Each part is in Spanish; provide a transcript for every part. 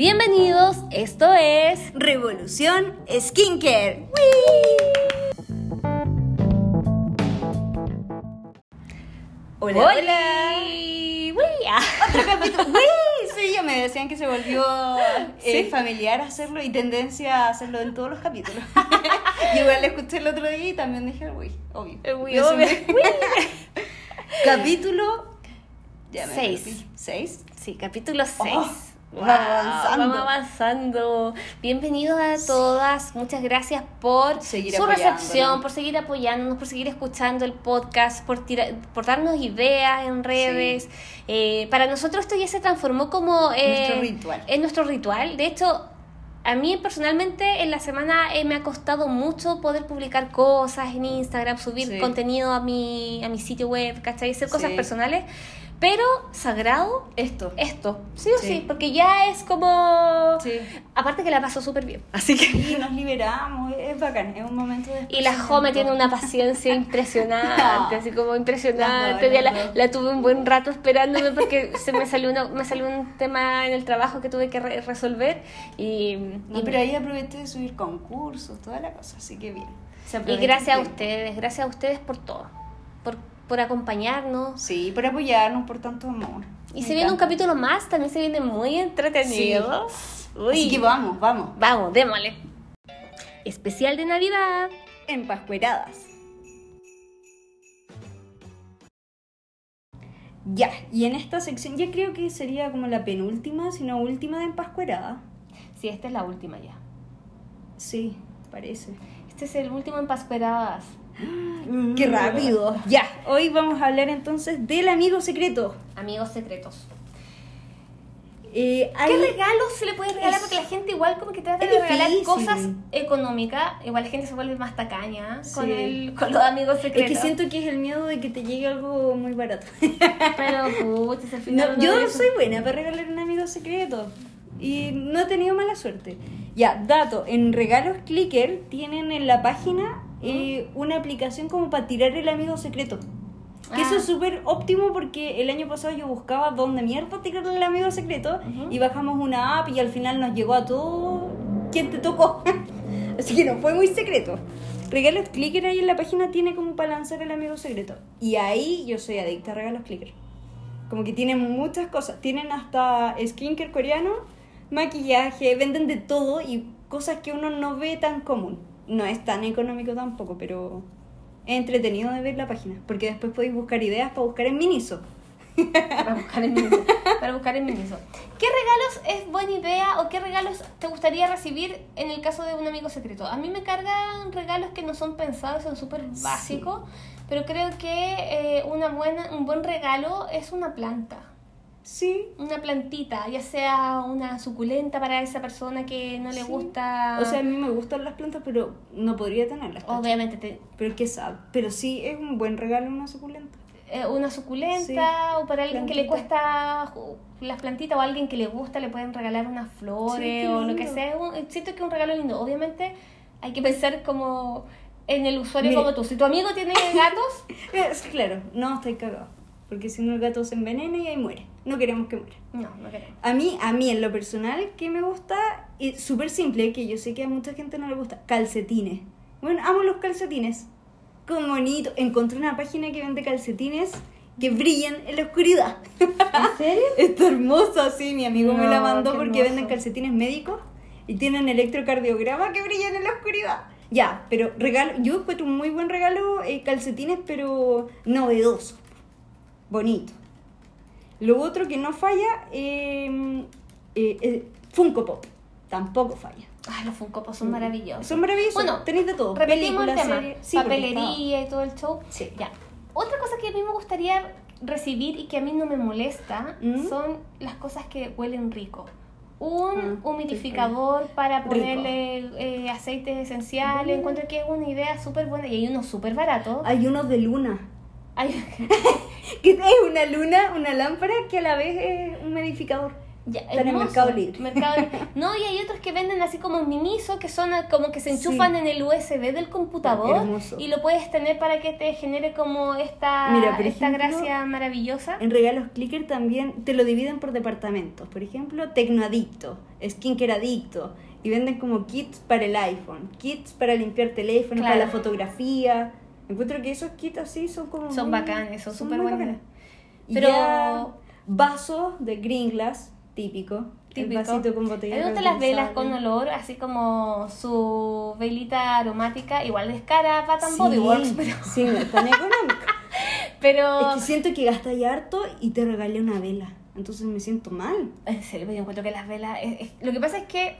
Bienvenidos, esto es Revolución Skincare. Hola, Hola. hola. Ah. Otro capítulo. Uy, sí, ya me decían que se volvió eh, ¿Sí? familiar hacerlo y tendencia a hacerlo en todos los capítulos. Yo igual lo escuché el otro día y también dije, uy, obvio. El Eso obvio. capítulo. ya me Seis. perdí. ¿Seis? Sí, capítulo 6. Oh, vamos avanzando. Vamos avanzando. Bienvenidos a todas. Muchas gracias por Seguir su recepción, por seguir apoyándonos, por seguir escuchando el podcast, por, tira- por darnos ideas en redes. Eh, para nosotros esto ya se transformó como... eh, Nuestro ritual. Es nuestro ritual. De hecho, a mí personalmente en la semana eh, me ha costado mucho poder publicar cosas en Instagram, subir Sí. contenido a mi, a mi sitio web, ¿cachai? Hacer cosas Sí. personales. Pero sagrado Esto. esto, sí o sí, Sí. porque ya es como... Sí. Aparte que la pasó súper bien. Así que... Y nos liberamos, es bacán, es un momento de Y la Jome tiene una paciencia impresionante, No. así como impresionante. La, tuve un buen rato esperándome porque se me salió, una, me salió un tema en el trabajo que tuve que re- resolver. Y, No, y- pero ahí aproveché de subir concursos, toda la cosa, así que bien. Y gracias a ustedes, gracias a ustedes por todo, por, por acompañarnos. Sí, por apoyarnos, por tanto amor. Y Me se viene un encanta. capítulo más, también se viene muy entretenido. Uy. Así que vamos, vamos. Vamos, démosle. Especial de Navidad. Empascueradas. Ya, y en esta sección ya creo que sería como la penúltima, si no última de empascuerada. Sí, esta es la última ya. Sí, parece. Este es el último en Pascueradas. ¡Qué rápido! Ya, hoy vamos a hablar entonces del amigo secreto. Amigos secretos. Eh, hay- ¿Qué regalos se le puede regalar? Es- Porque la gente igual como que trata es de regalar cosas económicas. Igual la gente se vuelve más tacaña con, el, con los amigos Es secretos. que siento que es el miedo de que te llegue algo muy barato. Pero, pucha, al final... No, yo soy buena para regalar un amigo secreto. Y no he tenido mala suerte. Ya, dato, en Regalos Clicker tienen en la página eh, una aplicación como para tirar el amigo secreto. Que eso Ah. es súper óptimo porque el año pasado yo buscaba dónde mierda tirarle el amigo secreto Ujú. y bajamos una app y al final nos llegó a todo quien te tocó. Así que no fue muy secreto. Regalos Clicker ahí en la página tiene como para lanzar el amigo secreto. Y ahí yo soy adicta a Regalos Clicker. Como que tienen muchas cosas. Tienen hasta skincare coreano, maquillaje, venden de todo y cosas que uno no ve tan común. No es tan económico tampoco, pero es entretenido de ver la página. Porque después podéis buscar ideas para buscar en Miniso. Para buscar en Miniso. Para buscar en Miniso. ¿Qué regalos es buena idea o qué regalos te gustaría recibir en el caso de un amigo secreto? A mí me cargan regalos que no son pensados, son súper básicos, pero creo que eh, una buena, un buen regalo es una planta. Sí. Una plantita, ya sea una suculenta para esa persona que no le Sí. gusta. O sea, a mí me gustan las plantas, pero no podría tenerlas. ¿cachai? obviamente te- Pero qué sabe. Pero sí es un buen regalo una suculenta. eh, una suculenta Sí, o para alguien que le cuesta las plantitas o a alguien que le gusta le pueden regalar unas flores o lo que sea. Es un- siento que es un regalo lindo. Obviamente hay que pensar como en el usuario Mire. como tú. Si tu amigo tiene gatos, Eh, sí, claro, no, estoy cagado. Porque si no el gato se envenena y ahí muere. No queremos que muera. no, no queremos. A mí, a mí en lo personal, que me gusta, es súper simple, que yo sé que a mucha gente no le gusta, calcetines. Bueno, amo los calcetines. Con bonito. Encontré una página que vende calcetines que brillan en la oscuridad. ¿En serio? Está hermosa, sí, mi amigo me la mandó porque hermoso. venden calcetines médicos y tienen electrocardiograma que brillan en la oscuridad. Ya, pero regalo, yo encuentro un muy buen regalo eh, calcetines, pero novedoso, bonito. Lo otro que no falla, eh, eh, eh, Funko Pop, tampoco falla. Ay, los Funko Pop son maravillosos. Son maravillosos, Bueno, tenéis de todo. Repetimos el tema. Sí, Papelería y todo el show. Sí. Ya. Otra cosa que a mí me gustaría recibir y que a mí no me molesta ¿Mm? son las cosas que huelen rico. Un Ah, humidificador para ponerle eh, aceites esenciales. Mm. Encuentro que es una idea súper buena y hay unos súper baratos. Hay unos de luna. Que es una luna, una lámpara que a la vez es un humidificador. Ya, Están en. Mercado Libre. Mercado Libre. No, y hay otros que venden así como Miniso, que son como que se enchufan Sí. en el USB del computador Hermoso. y lo puedes tener para que te genere como esta, Mira, por esta ejemplo, gracia maravillosa. En regalos clicker también te lo dividen por departamentos. Por ejemplo, tecnoadicto, skincare adicto. Y venden como kits para el iPhone, kits para limpiar teléfono, Claro. para la fotografía. Encuentro que esos kits así son como. Son muy- bacanes, son súper buenos. Pero- ya vasos de green glass, típico. Típico. El vasito con botella. Me gustan las velas con olor, así como su velita aromática, igual es cara Bath Sí, Body Works, pero, sí, no es tan económico. pero Es que siento que gastas ya harto y te regalé una vela. Entonces me siento mal. en serio, yo encuentro que las velas, es- es- lo que pasa es que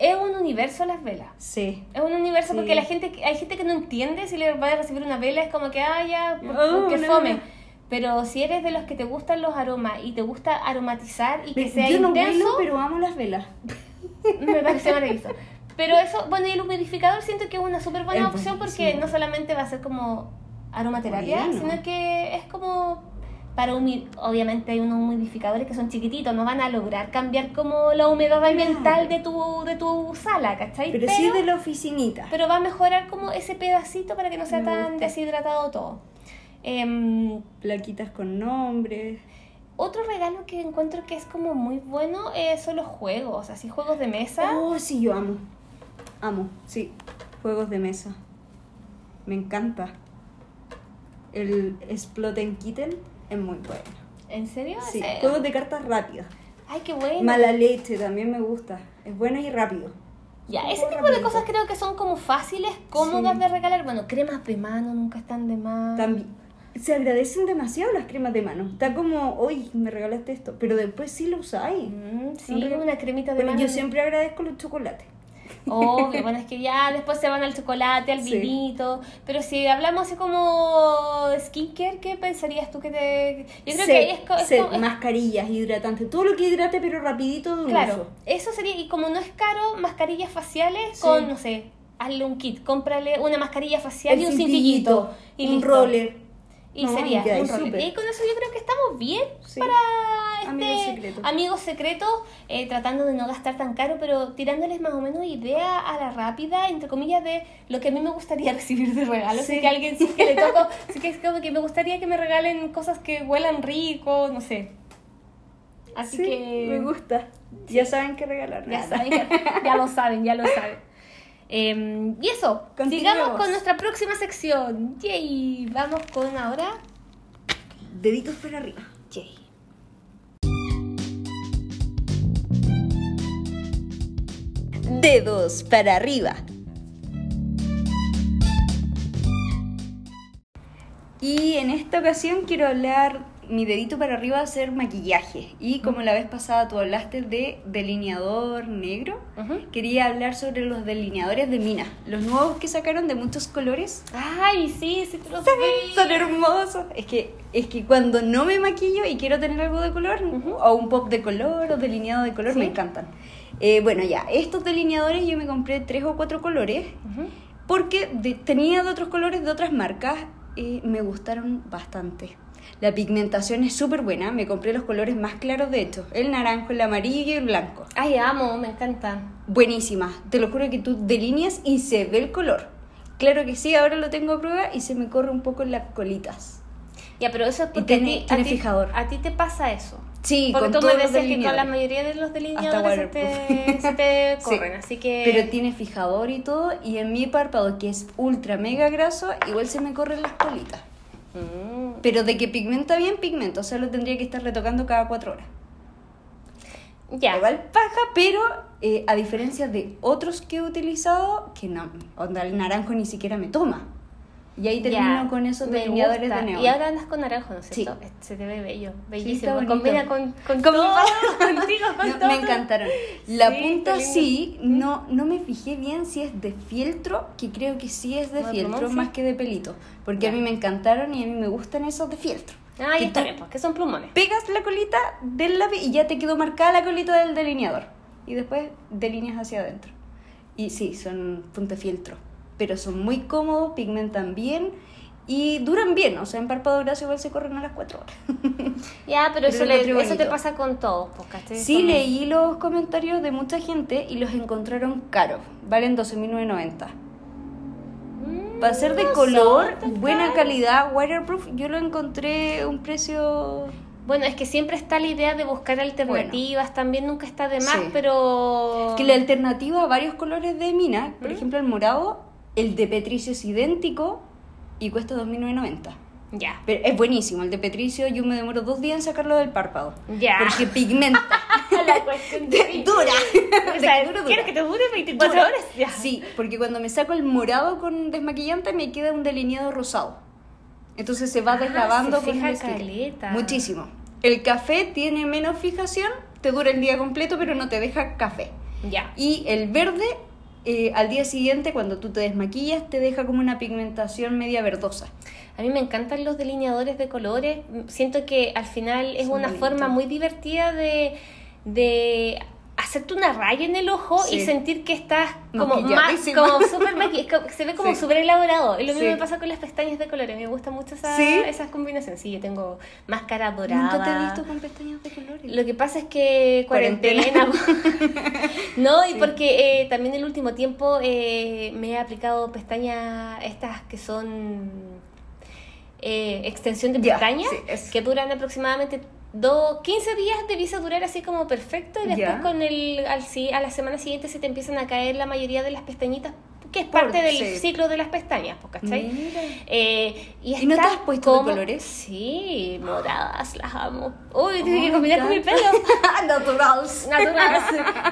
es un universo las velas. Sí. Es un universo Sí. porque la gente, hay gente que no entiende si le va a recibir una vela, es como que, ah, ya, Oh, que una fome. Pero si eres de los que te gustan los aromas y te gusta aromatizar y que Ve, sea Yo no intenso, huelo, pero amo las velas. me parece maravilloso. Pero eso, bueno, y el humidificador siento que es una súper buena opción porque no solamente va a ser como aromaterapia, Bueno. sino que es como para humid obviamente hay unos humidificadores que son chiquititos, no van a lograr cambiar como la humedad ambiental de tu, de tu sala, ¿cachai? Pero, sí de la oficinita. pero va a mejorar como ese pedacito para que no sea Me tan gusta. deshidratado todo. Em, Plaquitas con nombres. otro regalo que encuentro que es como muy bueno eh, son los juegos, así juegos de mesa. Oh, sí, yo amo. Amo, sí. Juegos de mesa. Me encanta. El Sploten Kitten es muy bueno. ¿En serio? Sí, juegos de cartas rápidas. Ay, qué bueno. Mala leche también me gusta. Es bueno y rápido. Ya, ese tipo de cosas creo que son como fáciles, cómodas Sí. de regalar. Bueno, cremas de mano nunca están de más. También se agradecen demasiado las cremas de mano. Está como, hoy me regalaste esto, pero después sí lo usáis. Mm, sí, una cremita de Bueno, mano. yo siempre agradezco los chocolates. Obvio, bueno, es que ya después se van al chocolate, al Sí. vinito. Pero si hablamos así como de skincare, ¿qué pensarías tú que te.? Yo creo que ahí es, es como- es- mascarillas, hidratantes, todo lo que hidrate pero rapidito de un Claro, uso. eso sería. Y como no es caro, mascarillas faciales con, no sé, hazle un kit. Cómprale una mascarilla facial El y un cintillito, cintillito. Y un listo. roller. Y No, sería y un súper. Y con eso yo creo que estamos bien Sí. para Amigos este secretos. amigos secretos, eh, tratando de no gastar tan caro, pero tirándoles más o menos idea a la rápida, entre comillas, de lo que a mí me gustaría recibir de regalo. Sí. Si que alguien, si es que le toco, si que es como que me gustaría que me regalen cosas que huelan rico, no sé. Así Sí, que me gusta. Ya saben qué regalar. ya saben, ya lo saben, ya lo saben. Em, y eso, sigamos con nuestra próxima sección. Yay, vamos con ahora. Deditos para arriba. Yay. Dedos para arriba. Y en esta ocasión quiero hablar, mi dedito para arriba a ser maquillaje. Y como la vez pasada tú hablaste de delineador negro, quería hablar sobre los delineadores de Mina. Los nuevos que sacaron de muchos colores. Ay, sí, sí, te los vi. Son hermosos. Es que, es que cuando no me maquillo y quiero tener algo de color, o un pop de color, o delineado de color, Sí. me encantan. Eh, bueno, ya, estos delineadores yo me compré tres o cuatro colores, porque de- tenía de otros colores de otras marcas y me gustaron bastante. La pigmentación es súper buena, me compré los colores más claros de hecho, el naranjo, el amarillo y el blanco. Ay, amo, me encantan. Buenísima, te lo juro que tú delineas y se ve el color. Claro que sí, ahora lo tengo a prueba y se me corre un poco en las colitas. Ya, pero eso es porque tiene- a, ti, tiene a, ti, fijador. a ti te pasa eso. Sí, porque con tú me decías que con la mayoría de los delineadores se te, waterproof. se te Sí. corren, así que... Pero tiene fijador y todo, y en mi párpado, que es ultra mega graso, igual se me corren las colitas. Mm. Pero de que pigmenta bien, pigmenta, o sea, lo tendría que estar retocando cada cuatro horas. Ya. Igual paja, pero eh, a diferencia de otros que he utilizado, que no, onda, el naranjo ni siquiera me toma. Y ahí termino Ya, con esos delineadores gusta. de neón. Y ahora andas con naranjo, ¿no es Sí. cierto? Se te ve bello, bellísimo. bonito. Combina con, con, Con todo, contigo, con No, todo. me encantaron. La Sí, punta sí, no, no me fijé bien si es de fieltro, que creo que sí es de ¿Más fieltro plumón, sí? más que de pelito. Porque a Ya. mí me encantaron y a mí me gustan esos de fieltro. Ah, Que está bien, pues, que son plumones. Pegas la colita del lápiz y ya te quedó marcada la colita del delineador. Y después delineas hacia adentro. Y sí, son punta fieltro. Pero son muy cómodos, pigmentan bien y duran bien. O sea, en párpado graso igual se corren a las 4 horas. Ya, pero, eso, le- eso te pasa con todos, pues, ¿cachai? Sí, Como- leí los comentarios de mucha gente y los encontraron caros. Valen 12.990. Mm, Para ser de no color, buena calidad, waterproof, yo lo encontré un precio... Bueno, es que siempre está la idea de buscar alternativas, también nunca está de más, Sí. pero... Que la alternativa a varios colores de mina, por ¿Mm? ejemplo el morado, el de Petricio es idéntico y cuesta 2.990. Ya. Pero es buenísimo, el de Petricio yo me demoro dos días en sacarlo del párpado. Ya. Porque pigmenta. la cuestión De- dura. O sea, que dura, ¿Quieres dura. que te dure 24 Dura. horas? Ya. Sí, porque cuando me saco el morado con desmaquillante me queda un delineado rosado. Entonces se va Ah, deslavando se con fija el sticker. caleta. Muchísimo. El café tiene menos fijación, te dura el día completo, pero no te deja café. Ya. Y el verde, eh, al día siguiente, cuando tú te desmaquillas, te deja como una pigmentación media verdosa. A mí me encantan los delineadores de colores. Siento que al final es Son una bonitos. forma muy divertida de, de hacerte una raya en el ojo y sentir que estás como más, como súper se ve como Sí. súper elaborado. Y lo mismo Sí. me pasa con las pestañas de colores. Me gusta mucho esa, esas combinaciones. Sí, yo tengo máscara dorada. Nunca te he visto con pestañas de colores. Lo que pasa es que cuarentena. Cuarentena. no, y porque eh, también el último tiempo eh, me he aplicado pestañas estas que son eh, extensión de pestañas, que duran aproximadamente dos, 15 días debiese durar así como perfecto y después con el al, a la semana siguiente se te empiezan a caer la mayoría de las pestañitas, que es Por- parte del sí. ciclo de las pestañas, ¿cachai? Eh, y, ¿Y no te has puesto de como- colores? Sí, moradas, las amo. Uy, tiene Oh, que combinar con mi pelo. Naturals. Naturales.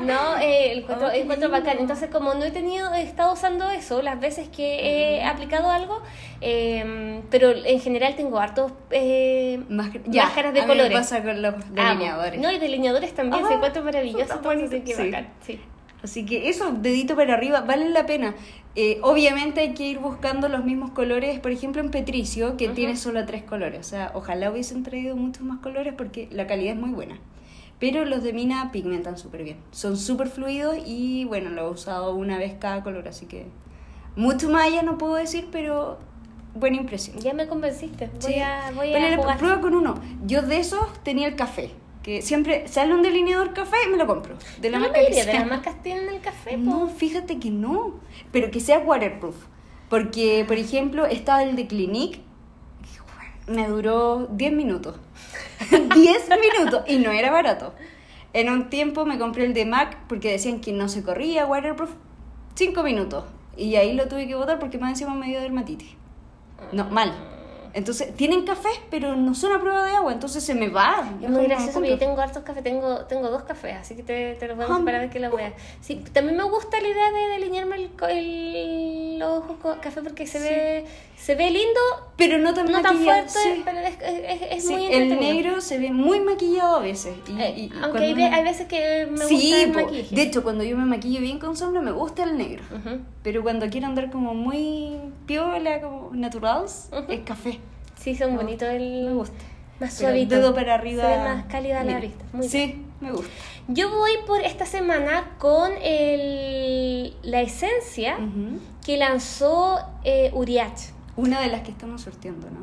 No, eh, encuentro, Oh, encuentro bacán. Entonces, como no he tenido, he estado usando eso las veces que he aplicado algo, eh, pero en general tengo hartos eh, Máscar- máscaras de a mí me colores. pasa con los delineadores. No, y delineadores también, Ah, se encuentro maravilloso. está entonces, sí. bacán, sí. Así que eso, dedito para arriba, vale la pena. Eh, obviamente hay que ir buscando los mismos colores, por ejemplo en Petricio, que Ujú. tiene solo tres colores. O sea, ojalá hubiesen traído muchos más colores porque la calidad es muy buena. Pero los de Mina pigmentan súper bien. Son súper fluidos y bueno, lo he usado una vez cada color, así que mucho más allá no puedo decir, pero buena impresión. Ya me convenciste. Voy Sí. a, voy a jugar. prueba con uno. Yo de esos tenía el café. Que siempre sale un delineador café y me lo compro. De la marca que de las marcas tienen el café, po. No, fíjate que no. Pero que sea waterproof. Porque, por ejemplo, estaba el de Clinique. Me duró 10 minutos. 10 minutos. Y no era barato. En un tiempo me compré el de MAC porque decían que no se corría waterproof. 5 minutos. Y ahí lo tuve que botar porque más encima me dio dermatitis. No, mal. Entonces, tienen café, pero no son a prueba de agua, entonces se me va. Es muy gracioso, yo tengo hartos cafés, tengo, tengo dos cafés, así que te, te los voy a Ah, para ver qué la voy a... Sí, también me gusta la idea de delinearme el, el- los ojos con café porque se ve se ve lindo, Pero no tan no tan fuerte, sí. pero es, es, es Sí, muy el negro se ve muy maquillado a veces. y- Eh, y- y aunque hay, uno- hay veces que me sí, gusta el po. maquillaje. de hecho, cuando yo me maquillo bien con sombra, me gusta el negro. Ujú. Pero cuando quiero andar como muy piola, como naturals, Ujú. es café. Sí, son Me bonitos el... Me gusta. Más suavito. dedo para arriba. Se ve más cálida la vista. Muy bien. sí, me gusta. Yo voy por esta semana con el, la esencia Ujú. que lanzó eh, Uriach. Una de las que estamos sorteando, ¿no?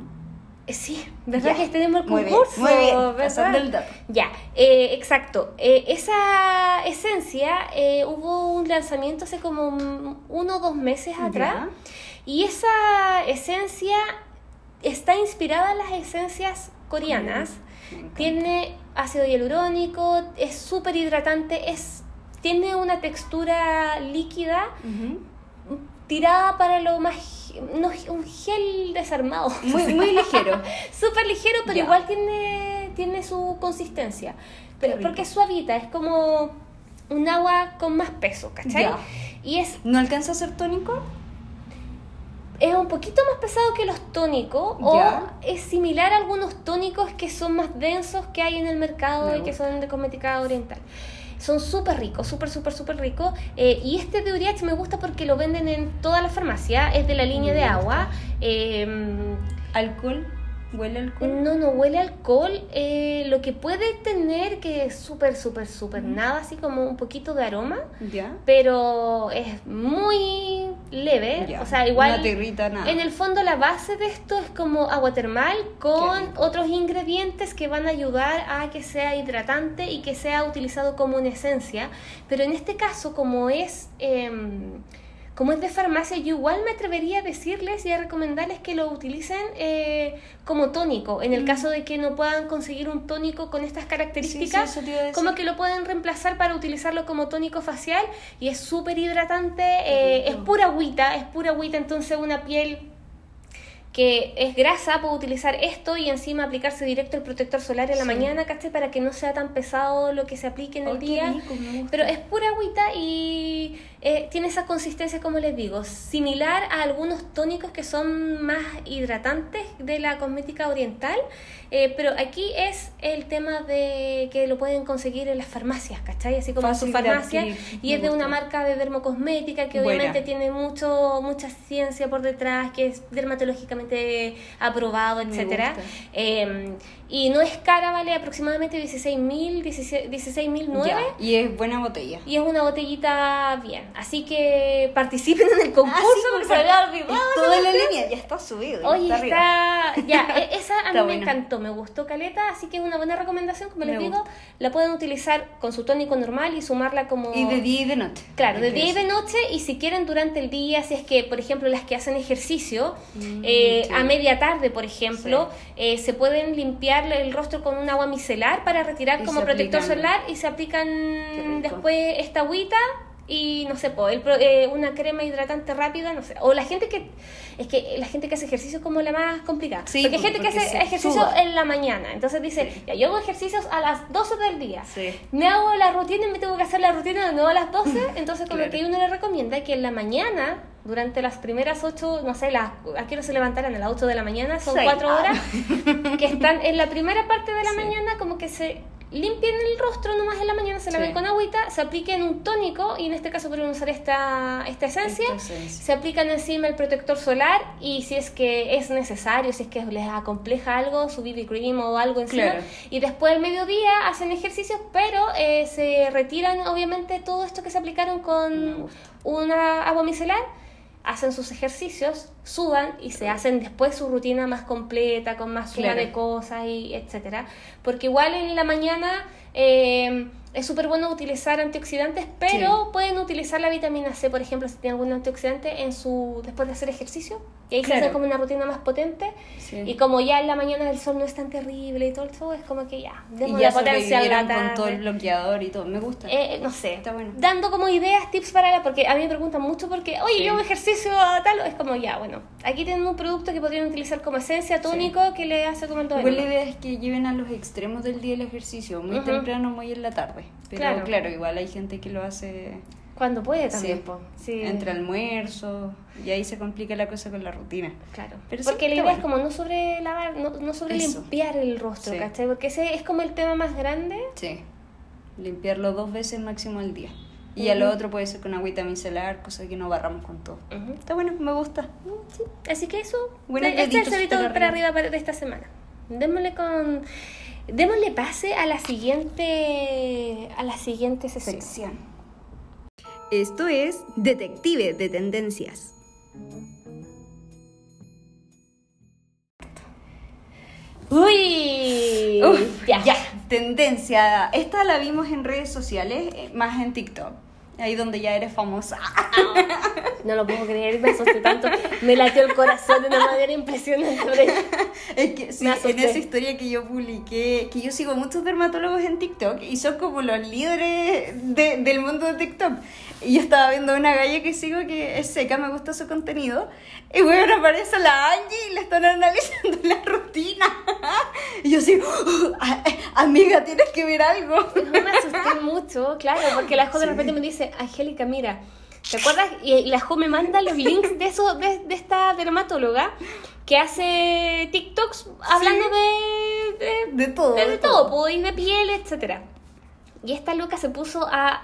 Eh, Sí, ¿verdad Ya. que tenemos el Muy bien, concurso? muy bien, el dato. Ya, eh, exacto. Eh, esa esencia eh, hubo un lanzamiento hace como un- uno o dos meses atrás. Ya. Y esa esencia está inspirada en las esencias coreanas. Encanta. Tiene ácido hialurónico, es súper hidratante, es, tiene una textura líquida tirada para lo más... no, un gel desarmado. Muy, muy ligero. Súper ligero, pero igual tiene, tiene su consistencia. Pero, porque es suavita, es como un agua con más peso, ¿cachai? Ya. Y es, ¿No alcanza a ser tónico? es un poquito más pesado que los tónicos, o es similar a algunos tónicos que son más densos que hay en el mercado Me y que son de cosmética oriental. Son súper ricos, súper, súper, súper ricos. Eh, y este de Uriach me gusta porque lo venden en toda la farmacia, es de la línea de agua. Eh, ¿Alcohol? ¿Huele alcohol? No, no huele alcohol. eh, lo que puede tener, que es súper, súper, súper nada, así como un poquito de aroma, Ya. pero es muy leve, Ya, o sea, igual irrita nada. en el fondo la base de esto es como agua termal con otros ingredientes que van a ayudar a que sea hidratante y que sea utilizado como una esencia, pero en este caso como es em, como es de farmacia, yo igual me atrevería a decirles y a recomendarles que lo utilicen eh, como tónico. En el Mm. caso de que no puedan conseguir un tónico con estas características, decir. como que lo pueden reemplazar para utilizarlo como tónico facial y es súper hidratante, eh, es pura agüita, es pura agüita, entonces una piel que es grasa puede utilizar esto y encima aplicarse directo el protector solar en la Sí. mañana, ¿cachai? Para que no sea tan pesado lo que se aplique en Oh, el qué día. rico. Pero es pura agüita y eh, tiene esa consistencia, como les digo, similar a algunos tónicos que son más hidratantes de la cosmética oriental. eh, pero aquí es el tema de que lo pueden conseguir en las farmacias, ¿cachai? Así como Fácil en su farmacia. adquirir, Y es de una marca de dermocosmética que Buena. obviamente tiene mucho mucha ciencia por detrás, que es dermatológicamente aprobado, etcétera. Eh, y no es cara, vale aproximadamente 16.000, 16.009. Ya, y es buena botella. Y es una botellita bien. Así que participen en el concurso Ah, sí, porque se había olvidado. Toda la línea ya está subido. Oye, está está. Ya, e- esa a mí Está me buena. encantó, me gustó Caleta, así que es una buena recomendación. Como Me les digo, la pueden utilizar con su tónico normal y sumarla como. Y de día y de noche. Claro, de día y de noche y si quieren durante el día, si es que, por ejemplo, las que hacen ejercicio, Mm, eh, sí. a media tarde, por ejemplo, eh, se pueden limpiar el rostro con un agua micelar para retirar Y como protector aplican. solar y se aplican después esta agüita y no sé, po, el pro- eh, una crema hidratante rápida, no sé. O la gente que es que la gente que hace ejercicio es como la más complicada. Sí, porque hay porque- gente que hace ejercicio en la mañana. Entonces dice, Sí. ya yo hago ejercicios a las 12 del día Sí. me hago la rutina y me tengo que hacer la rutina de nuevo a las 12, entonces como Claro. que uno le recomienda que en la mañana, durante las primeras 8, no sé, las, ¿a qué hora se levantarán? A las 8 de la mañana, son Seis. 4 horas, que están en la primera parte de la Sí. mañana como que se limpien el rostro nomás en la mañana, se laven Sí. con agüita, se apliquen un tónico y en este caso pueden usar esta, esta esencia. Esta esencia. Se aplican encima el protector solar y si es que es necesario, si es que les acompleja algo, su BB cream o algo encima. Claro. Y después al mediodía hacen ejercicios, pero eh, se retiran obviamente todo esto que se aplicaron con una agua micelar, hacen sus ejercicios, sudan y se hacen después su rutina más completa, con más suma Claro. de cosas y etcétera. Porque igual en la mañana eh, es súper bueno utilizar antioxidantes, pero Sí. pueden utilizar la vitamina C, por ejemplo, si tienen algún antioxidante en su después de hacer ejercicio. Y ahí se hacen como una rutina más potente. Sí. Y como ya en la mañana el sol no es tan terrible y todo eso, es como que ya, Y ya sobrevivieron con todo el bloqueador y todo. Me gusta. Eh, no sé, Está bueno. dando como ideas, tips para la, porque a mí me preguntan mucho porque, oye, Sí. yo hago ejercicio tal, es como ya, bueno, aquí tienen un producto que podrían utilizar como esencia tónico que le hace como el todo. Igual la idea es que lleven a los extremos del día el ejercicio, muy temprano, muy en la tarde. Pero Claro. claro. igual hay gente que lo hace Cuando puede también, sí. Sí. entre almuerzo y ahí se complica la cosa con la rutina. Claro. Pero porque la idea es bueno. como no sobre lavar, no, no sobre Eso. limpiar el rostro, Sí. ¿cachai? Porque ese es como el tema más grande. Sí, limpiarlo dos veces máximo al día. Y a lo otro puede ser con agüita micelar, cosa que no barramos con todo. Ujú. Está bueno, me gusta. Sí, así que eso, Buenos este es el para arriba. de esta semana. Démosle con démosle pase a la siguiente a la siguiente sección. Sección. Esto es Detective de Tendencias. Uy, Uf, ya. ya. tendencia. Esta la vimos en redes sociales, eh, más en TikTok. Ahí donde ya eres famosa. No lo puedo creer, me asusté tanto. Me latió el corazón de una manera impresionante. Es que sí, en esa historia que yo publiqué, que yo sigo muchos dermatólogos en TikTok y son como los líderes de- del mundo de TikTok. Y yo estaba viendo a una galla que sigo que es seca, me gusta su contenido. Y bueno, aparece la Angie y le están analizando la rutina. Y yo así, "Ah, amiga, tienes que ver algo. No me asusté mucho, claro, porque la Jo de Sí. repente me dice, Angélica, mira, ¿te acuerdas? Y la Jo me manda los links de eso, de, de esta dermatóloga que hace TikToks hablando de, de, De todo. de, de todo, y de piel, etcétera. Y esta loca se puso a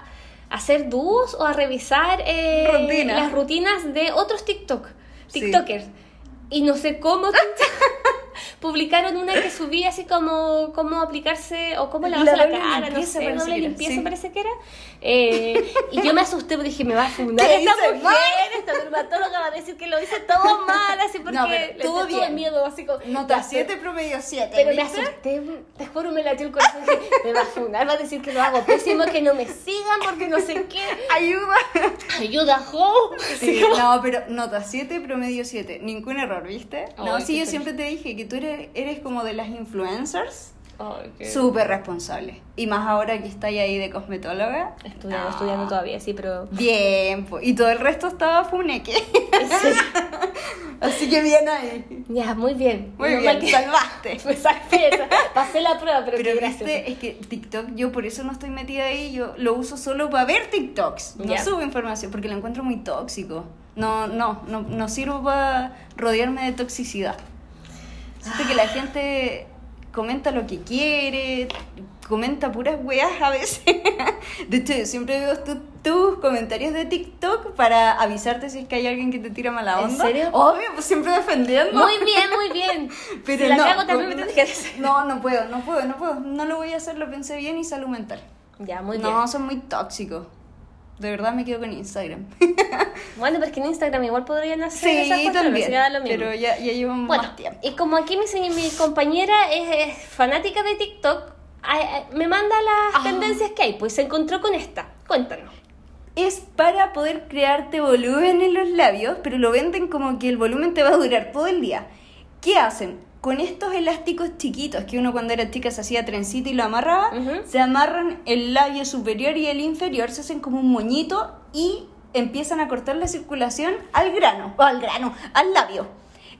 hacer dúos o a revisar eh, las rutinas de otros TikTok, Sí. TikTokers. Y no sé cómo. publicaron una que subía así como cómo aplicarse o cómo La lavarse la, doble cara, no sé, doble que era, limpieza sí. parece que era. Eh, y yo me asusté porque dije, me va a fundar ¿Qué esta mujer, mal? esta dermatóloga va a decir que lo hice todo mal, así porque No, pero todo tuve bien. miedo, así como... Nota Ya, 7, promedio 7. Pero me ¿viste? asusté, te juro, me latió el corazón. Dije, me va a fundar, va a decir que lo hago pésimo, que no me sigan porque no sé qué. Ayuda. Ayuda, ho. Sí, no, pero nota 7, promedio 7. Ningún error, ¿viste? No, Ay, sí, yo siempre te dije que tú eres, eres como de las influencers. Ay, qué- Súper responsable. Y más ahora que estáis ahí de cosmetóloga. Estudiando, No. estudiando todavía, sí, pero... Bien, y todo el resto estaba funeque. Así que bien ahí. Ya, muy bien. Muy bien, que- salvaste. Me esa. Pasé la prueba, pero, Pero qué viste, es que TikTok, yo por eso no estoy metida ahí, yo lo uso solo para ver TikToks, no Ya. subo información, porque lo encuentro muy tóxico. No, no, no, no sirvo para rodearme de toxicidad. Siento que la gente comenta lo que quiere, comenta puras weas a veces. De hecho, yo siempre veo tu- tus comentarios de TikTok para avisarte si es que hay alguien que te tira mala ¿En onda. serio? Obvio, pues siempre defendiendo. Muy bien, muy bien. Pero si la no, cago también me no, tienes que no, no puedo, no puedo, no puedo. No lo voy a hacer, lo pensé bien y salud mental. Ya, muy no, bien. son muy tóxicos. De verdad me quedo con Instagram. Bueno, pero es que en Instagram igual podrían hacer sí, esas cuestiones, también. da lo mismo. Pero ya, ya llevan Bueno, más tiempo. y como aquí mi, compañera es, es fanática de TikTok, me manda las Ah. tendencias que hay, pues se encontró con esta. Cuéntanos. Es para poder crearte volumen en los labios, pero lo venden como que el volumen te va a durar todo el día. ¿Qué hacen? Con estos elásticos chiquitos que uno cuando era chica se hacía trencito y lo amarraba, se amarran el labio superior y el inferior, se hacen como un moñito y empiezan a cortar la circulación al grano, o al grano, al labio.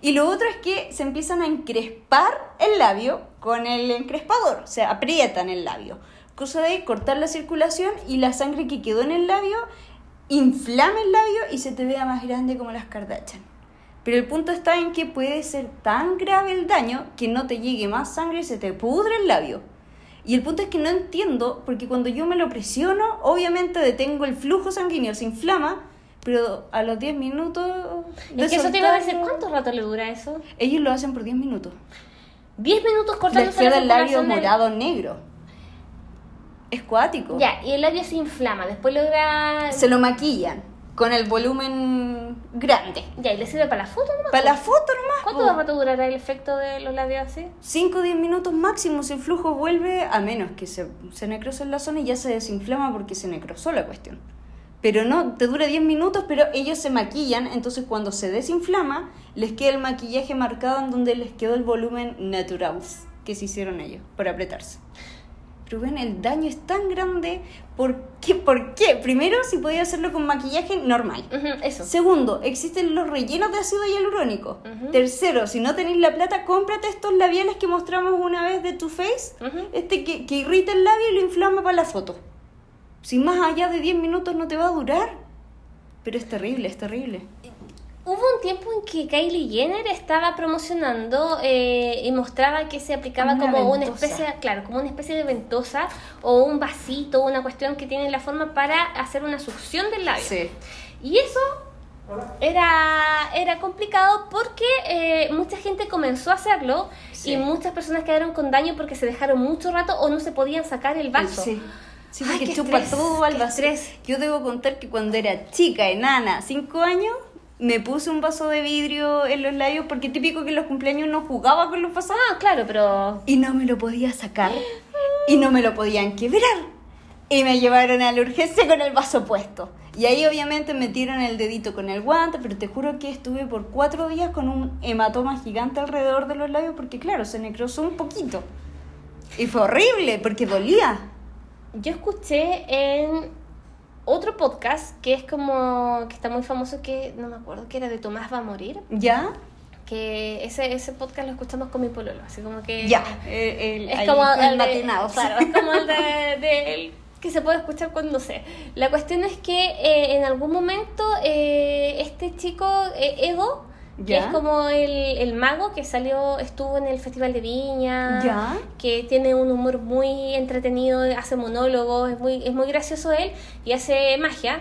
Y lo otro es que se empiezan a encrespar el labio con el encrespador, o sea, aprietan el labio. Cosa de cortar la circulación y la sangre que quedó en el labio inflama el labio y se te vea más grande como las Kardashian. Pero el punto está en que puede ser tan grave el daño que no te llegue más sangre y se te pudre el labio. Y el punto es que no entiendo, porque cuando yo me lo presiono, obviamente detengo el flujo sanguíneo, se inflama, pero a los 10 minutos... Es que eso te iba a decir, ¿cuánto rato le dura eso? Ellos lo hacen por 10 minutos. 10 minutos cortando Les queda el labio morado negro. Es cuático. Ya, y el labio se inflama, después logra... Se lo maquillan con el volumen grande. Ya, y le sirve para la foto nomás. Para la foto nomás. ¿Cuánto po. rato durará el efecto de los labios así? 5 o 10 minutos máximo si el flujo vuelve, a menos que se, se necrose en la zona y ya se desinflama porque se necrosó la cuestión. Pero no, te dura 10 minutos, pero ellos se maquillan, entonces cuando se desinflama, les queda el maquillaje marcado en donde les quedó el volumen natural que se hicieron ellos, por apretarse. Pero el daño es tan grande, ¿por qué? ¿Por qué? Primero, si podía hacerlo con maquillaje normal. Eso. Segundo, existen los rellenos de ácido hialurónico. Tercero, si no tenéis la plata, cómprate estos labiales que mostramos una vez de Too Faced. Ujú. Este que, que irrita el labio y lo inflama para la foto. Si más allá de 10 minutos no te va a durar. Pero es terrible, es terrible. Hubo un tiempo en que Kylie Jenner estaba promocionando eh, y mostraba que se aplicaba Una como una ventosa. especie, claro, como una especie de ventosa o un vasito, una cuestión que tiene la forma para hacer una succión del labio. Y eso era, era complicado porque eh, mucha gente comenzó a hacerlo Sí. y muchas personas quedaron con daño porque se dejaron mucho rato o no se podían sacar el vaso. Sí. Sí, Ay, qué chupa estrés, todo al. Yo debo contar que cuando era chica, enana, 5 años, me puse un vaso de vidrio en los labios porque típico que en los cumpleaños no jugaba con los vasos. Ah, claro, pero y no me lo podía sacar y no me lo podían quebrar. Y me llevaron a la urgencia con el vaso puesto. Y ahí obviamente metieron el dedito con el guante, pero te juro que estuve por cuatro días con un hematoma gigante alrededor de los labios porque claro, se necrosó un poquito. Y fue horrible porque dolía. Yo escuché en otro podcast que es como que está muy famoso que no me acuerdo que era de Tomás va a morir ¿Ya? que ese ese podcast lo escuchamos con mi pololo así como que Ya. El, el- es como el de, matinados. claro, es como el de, de- el que se puede escuchar cuando sé la cuestión es que eh, en algún momento eh, este chico eh, Ego que es como el, el mago que salió estuvo en el festival de Viña Ya. que tiene un humor muy entretenido, hace monólogos, es muy, es muy gracioso él y hace magia.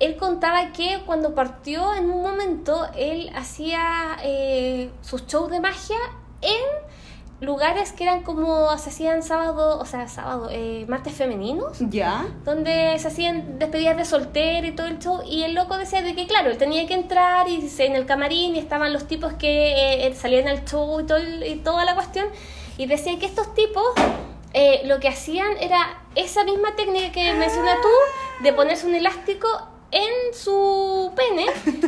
Él contaba que cuando partió en un momento, él hacía eh, sus shows de magia en lugares que eran como se hacían sábado, o sea, sábado, eh, martes femeninos, ¿Ya? donde se hacían despedidas de soltero y todo el show. Y el loco decía de que, claro, él tenía que entrar y se- en el camarín y estaban los tipos que eh, salían al show y, todo el- y toda la cuestión. Y decía que estos tipos eh, lo que hacían era esa misma técnica que mencionas tú, de ponerse un elástico en su pene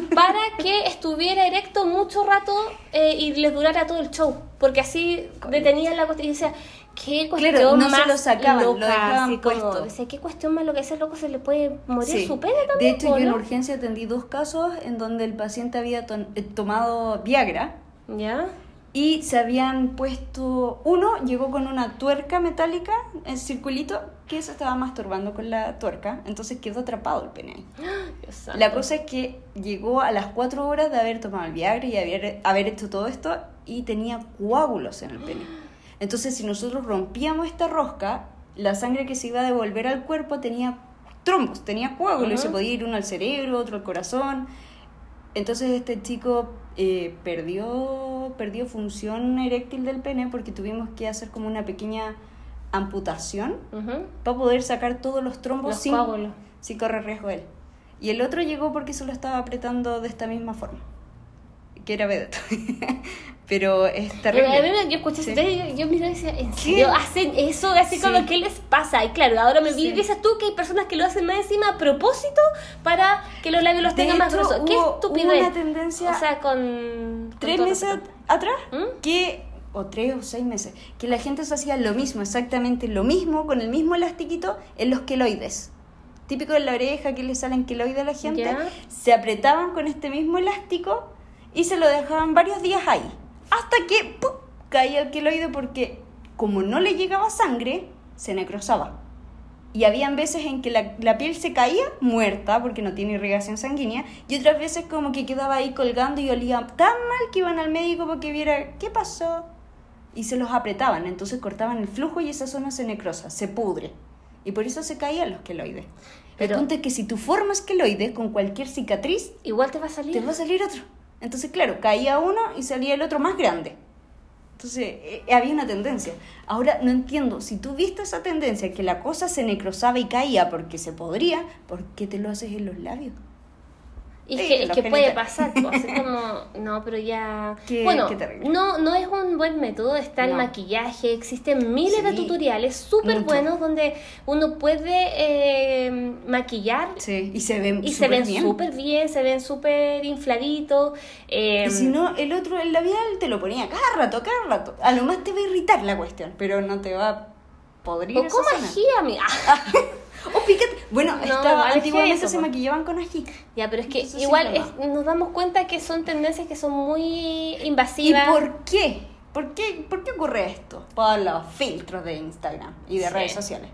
para que estuviera erecto mucho rato eh, y les durara todo el show. Porque así detenían la cuestión y decía, qué cuestión Claro, no se más lo sacaban, lo loca, dejaban así como, puesto. decía, qué cuestión más lo que ese loco se le puede morir Sí. su pene De también. hecho, po, yo en urgencia atendí dos casos en donde el paciente había eh, tomado Viagra ¿Ya? Y se habían puesto. Uno llegó con una tuerca metálica, en circulito, que se estaba masturbando con la tuerca, entonces quedó atrapado el pene ahí. La cosa es que llegó a las cuatro horas de haber tomado el Viagra y haber, haber hecho todo esto y tenía coágulos en el pene. Entonces, si nosotros rompíamos esta rosca, la sangre que se iba a devolver al cuerpo tenía trombos, tenía coágulos y se podía ir uno al cerebro, otro al corazón. Entonces, este chico eh, perdió, perdió función eréctil del pene porque tuvimos que hacer como una pequeña amputación para poder sacar todos los trombos Los sin, correr riesgo él. Y el otro llegó porque se lo estaba apretando de esta misma forma, que era vedeto. Pero es Pero a mí terrible. me- yo escuché Sí. yo, yo miraba y decía, ¿en serio hacen eso? Así Sí. como, ¿qué les pasa? Y claro, ahora me Sí. dices tú que hay personas que lo hacen más encima a propósito para que los labios los tengan más gruesos. ¿Qué estupidez? hubo una tendencia O sea, con... con Tres meses atrás, ¿Mm? que, o tres o seis meses, que la gente se hacía lo mismo, exactamente lo mismo, con el mismo elastiquito en los queloides. Típico de la oreja que le salen queloides a la gente. Ya. Se apretaban con este mismo elástico y se lo dejaban varios días ahí. Hasta que ¡pum! caía el queloide porque como no le llegaba sangre, se necrosaba. Y habían veces en que la, la piel se caía muerta porque no tiene irrigación sanguínea y otras veces como que quedaba ahí colgando y olía tan mal que iban al médico porque viera qué pasó y se los apretaban, entonces cortaban el flujo y esa zona se necrosa, se pudre. Y por eso se caían los queloides. Pero- el punto es que si tú formas queloides con cualquier cicatriz, Igual te va a salir. te va a salir otro. Entonces, claro, caía uno y salía el otro más grande. Entonces, eh, había una tendencia. Ahora, no entiendo, si tú viste esa tendencia, que la cosa se necrosaba y caía porque se podría, ¿por qué te lo haces en los labios? Y es Sí, que, es los que puede pasar, pues, como, no, pero ya... Qué- bueno, qué no, no es un buen método, está el No. maquillaje, existen miles de tutoriales súper buenos donde uno puede eh, maquillar Sí, y se ven y se súper ven bien. súper bien, se ven súper infladitos. eh, Y si no, el otro, el labial, te lo ponía cada rato, cada rato. A lo más te va a irritar la cuestión, pero no te va a podrir o esa ají, amiga. O pícate. Bueno, No, estaba, antiguamente eso, se maquillaban con ají. Ya, pero es que sí igual es es- nos damos cuenta que son tendencias que son muy ¿Y invasivas. por qué? ¿Por qué, por qué ocurre esto? Por los filtros de Instagram y de Sí. redes sociales.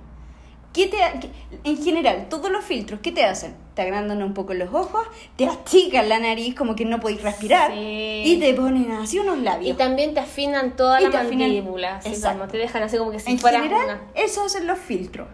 ¿Qué te, qué- en general, todos los filtros, ¿qué te hacen? Te agrandan un poco los ojos, te achican la nariz como que no podéis respirar Sí. y te ponen así unos Y labios. también te afinan toda Y la afinan- mandíbula, así Exacto. como te dejan así como que si en general, una- eso hacen los filtros.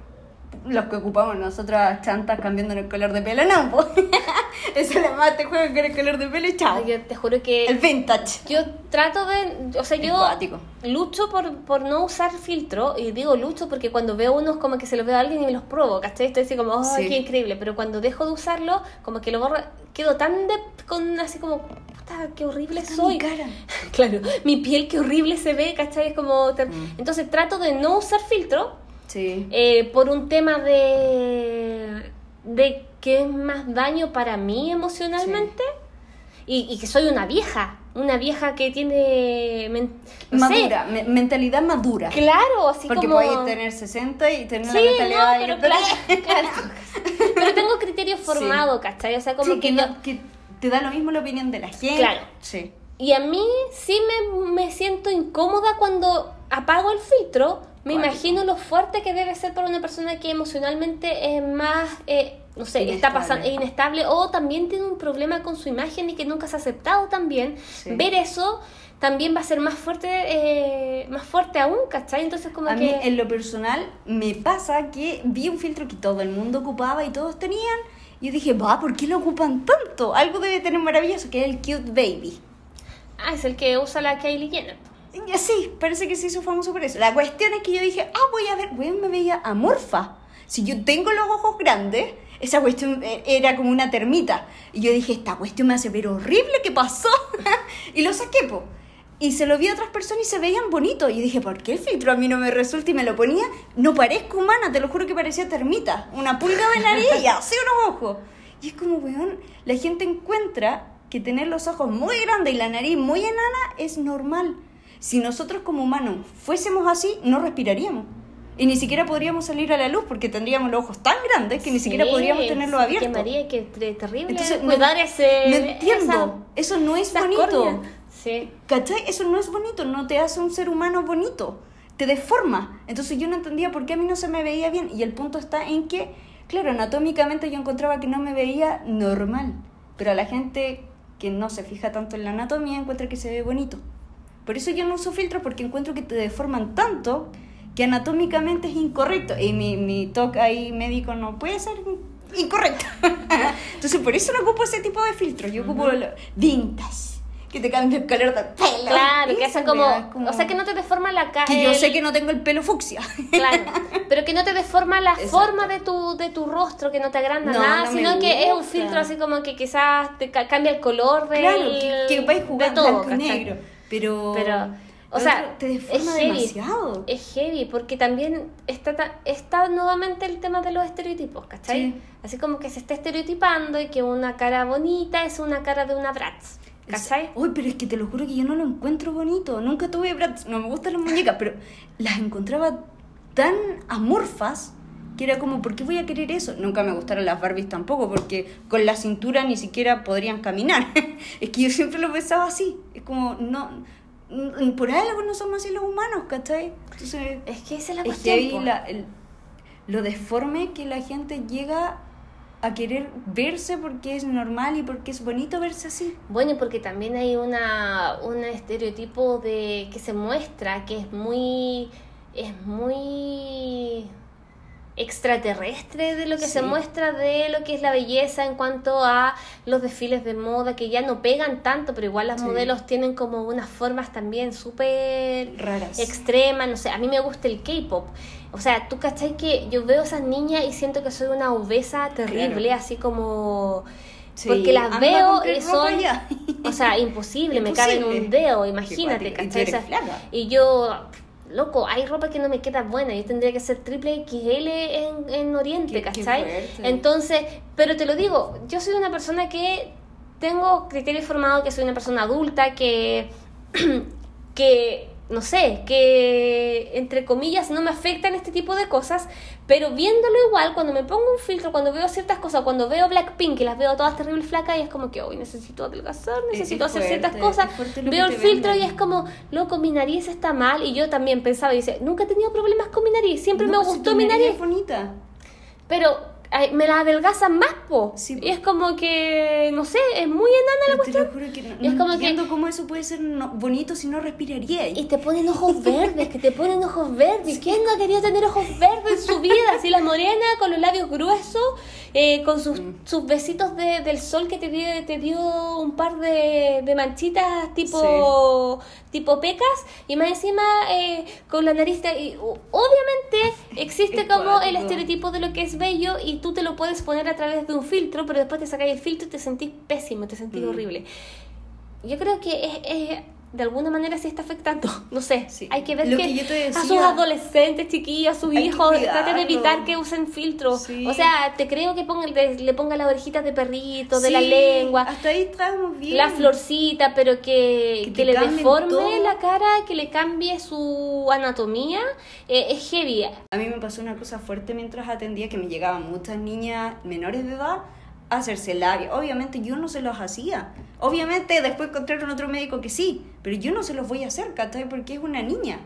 Los que ocupamos nosotras chantas cambiando el color de pelo, no, po. Eso le más te juega con el color de pelo y chao. Yo te juro que El vintage. yo trato de, o sea, Es yo cuático. lucho por, por no usar filtro y digo lucho porque cuando veo unos como que se los veo a alguien y me los probo, ¿cachai? Estoy así como, ay, Sí. qué increíble, pero cuando dejo de usarlo, como que lo borro, quedo tan de, con así como, puta, qué horrible Está soy. mi cara. Claro, mi piel qué horrible se ve, ¿cachai? Es como, Mm. entonces trato de no usar filtro Sí. eh, por un tema de, de que es más daño para mí emocionalmente y, y que soy una vieja, una vieja que tiene... men- no sé, madura, me- mentalidad madura. claro, así Porque como... podéis tener 60 y tener Sí, una mentalidad no, pero claro, claro. Pero tengo criterio formado, ¿cachai? O sea, como Sí, que, que, no- que te da lo mismo la opinión de la gente. Claro. Sí. Y a mí sí me, me siento incómoda cuando apago el filtro. Me Cuático. imagino lo fuerte que debe ser para una persona que emocionalmente es más, eh, no sé, está pasando, es inestable o también tiene un problema con su imagen y que nunca se ha aceptado también. Sí. Ver eso también va a ser más fuerte, eh, más fuerte aún, ¿cachai? Entonces como A que... mí, en lo personal, me pasa que vi un filtro que todo el mundo ocupaba y todos tenían. Y yo dije, va, ¿por qué lo ocupan tanto? Algo debe tener maravilloso, que es el Cute Baby. Ah, es el que usa la Kylie Jenner. Sí, parece que se hizo famoso por eso. La cuestión es que yo dije, ah, voy a ver, weón, me veía amorfa. Si yo tengo los ojos grandes, esa cuestión eh, era como una termita. Y yo dije, esta cuestión me hace ver horrible, ¿qué pasó? y lo saqué, po. Y se lo vi a otras personas y se veían bonitos. Y dije, ¿por qué el filtro a mí no me resulta? Y me lo ponía, no parezco humana, te lo juro que parecía termita. Una pulga de nariz y así unos ojos. Y es como, weón, la gente encuentra que tener los ojos muy grandes y la nariz muy enana es normal. Si nosotros como humanos fuésemos así, no respiraríamos. Y ni siquiera podríamos salir a la luz porque tendríamos los ojos tan grandes que ni siquiera podríamos tenerlos abiertos. Que María, que terrible. Entonces, no- ese. no entiendo. esa- Eso no es bonito. Sí. ¿Cachai? Eso no es bonito, no te hace un ser humano bonito, te deforma. Entonces yo no entendía por qué a mí no se me veía bien y el punto está en que, claro, anatómicamente yo encontraba que no me veía normal, pero a la gente que no se fija tanto en la anatomía encuentra que se ve bonito. Por eso yo no uso filtros porque encuentro que te deforman tanto que anatómicamente es incorrecto. Y mi, mi talk ahí médico no puede ser incorrecto. Entonces por eso no ocupo ese tipo de filtros. Yo ocupo lo vintage, que te cambia el color del pelo. Claro, que hacen como, como- O sea, que no te deforma la cara. que yo sé que no tengo el pelo fucsia. Claro, pero que no te deforma la Exacto. forma de tu, de tu rostro, que no te agranda No, nada, no sino que es un gusta. filtro así como que quizás te ca- cambia el color del, Claro, que, que vais de jugando blanco y negro. Pero, Pero, o sea, te es heavy. demasiado. Es heavy, porque también está, está nuevamente el tema de los estereotipos, ¿cachai? Sí. Así como que se está estereotipando y que una cara bonita es una cara de una Bratz, ¿cachai? Uy, pero es que te lo juro que yo no lo encuentro bonito. Nunca tuve Bratz. No me gustan las muñecas, pero las encontraba tan amorfas que era como, ¿por qué voy a querer eso? Nunca me gustaron las Barbies tampoco, porque con la cintura ni siquiera podrían caminar. es que yo siempre lo pensaba así. Es como, no. Por algo no somos así los humanos, ¿cachai? Entonces. Es que esa es la Es cuestión. heavy po. la- el- lo deforme que la gente llega a querer verse porque es normal y porque es bonito verse así. Bueno, porque también hay una, un estereotipo de que se muestra que es muy es muy extraterrestre de lo que se muestra de lo que es la belleza en cuanto a los desfiles de moda que ya no pegan tanto, pero igual las Sí. modelos tienen como unas formas también súper Raras. extremas, no sé, a mí me gusta el K-pop. O sea, tú cachai que yo veo a esas niñas y siento que soy una obesa terrible, Claro. así como Sí, porque las veo y son ya. o sea, imposible, me cabe en un Imposible. dedo, imagínate. Y ¿cachai? flaca. y yo, loco, hay ropa que no me queda buena, yo tendría que ser triple XL en, en Oriente, Qué- qué ¿cachai? fuerte. Entonces, pero te lo digo, yo soy una persona que tengo criterio formado, que soy una persona adulta, que, que no sé, que entre comillas no me afectan este tipo de cosas, pero viéndolo igual, cuando me pongo un filtro, cuando veo ciertas cosas, cuando veo Blackpink, que las veo todas terribles flacas, y es como que hoy necesito adelgazar, necesito es hacer fuerte, ciertas cosas, veo el filtro y es como, loco, mi nariz está mal, y yo también pensaba, y dice, nunca he tenido problemas con mi nariz, siempre No, me si gustó tu mi nariz, es bonita. pero ay, me la adelgazan más, po. Sí, po. y es como que, no sé, es muy enana la te cuestión. lo juro que no, Y es no como que- entiendo cómo eso puede ser no- bonito si no respiraría. Y te ponen ojos verdes, que te ponen ojos verdes. ¿Quién no ha querido tener ojos verdes en su vida? Así la morena con los labios gruesos, eh, con sus, Mm. sus besitos de- del sol que te dio, te dio un par de, de manchitas tipo, tipo pecas, y más encima eh, con la nariz. de- y, obviamente existe Es como el estereotipo de lo que es bello y tú te lo puedes poner a través de un filtro, pero después te sacáis el filtro y te sentís pésimo, te sentís Mm. horrible. Yo creo que es, es- de alguna manera sí está afectando. No sé. Sí. Hay que ver Lo que, a sus adolescentes, chiquillos, a sus hijos, traten de evitar que usen filtros. Sí. O sea, te creo que ponga, le, ponga las orejitas de perrito, de la lengua, Hasta ahí estábamos bien. la florcita, pero que, Que le deforme todo. la cara, que le cambie su anatomía, eh, es heavy. A mí me pasó una cosa fuerte mientras atendía que me llegaban muchas niñas menores de edad a hacerse labios. Obviamente yo no se los hacía. Obviamente después encontraron otro médico que sí, pero yo no se los voy a hacer, ¿cachai? Porque es una niña.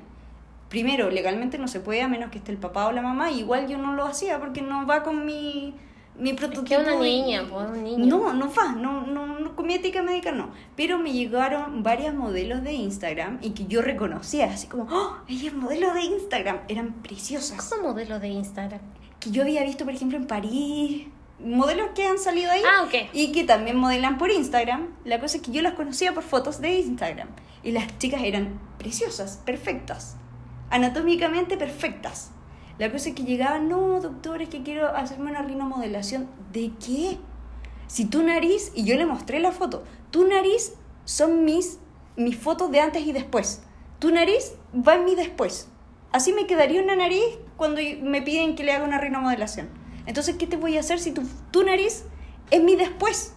Primero, legalmente no se puede a menos que esté el papá o la mamá. Igual yo no lo hacía porque no va con mi, mi prototipo. que una niña, pues, una niña. No, no va, no, no, no, con mi ética médica no. Pero me llegaron varias modelos de Instagram y que yo reconocía, así como, ¡oh! Ella es modelo de Instagram. Eran preciosas ¿Cómo modelo de Instagram? que yo había visto, por ejemplo, en París, modelos que han salido ahí Ah, y que también modelan por Instagram. La cosa es que yo las conocía por fotos de Instagram. Y las chicas eran preciosas, perfectas, anatómicamente perfectas. La cosa es que llegaban, no, doctor, es que quiero hacerme una rinomodelación. ¿De qué? Si tu nariz, y yo le mostré la foto, tu nariz son mis, mis fotos de antes y después. Tu nariz va en mi después. Así me quedaría una nariz cuando me piden que le haga una rinomodelación. Entonces, ¿qué te voy a hacer si tu, tu nariz es mi después?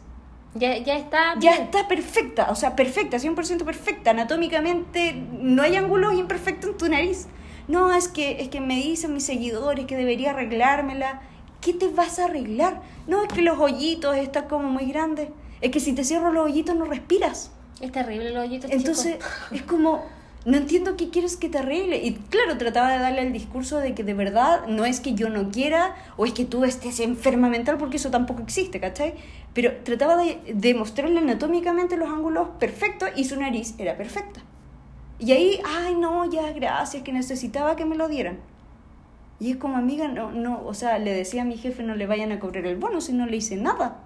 Ya, ya está. Ya está perfecta, o sea, perfecta, 100% perfecta. Anatómicamente no hay ángulos imperfectos en tu nariz. No, es que, es que me dicen mis seguidores que debería arreglármela. ¿Qué te vas a arreglar? No, es que los hoyitos están como muy grandes. Es que si te cierro los hoyitos no respiras. Es terrible los hoyitos Entonces, es como, no entiendo qué quieres que te arregle. Y claro, trataba de darle el discurso de que de verdad no es que yo no quiera o es que tú estés enferma mental, porque eso tampoco existe, ¿cachai? Pero trataba de, de mostrarle anatómicamente los ángulos perfectos y su nariz era perfecta. Y ahí, ay, no, ya, gracias, que necesitaba que me lo dieran. Y es como, amiga, no, no, o sea, le decía a mi jefe no le vayan a cobrar el bono si no le hice nada.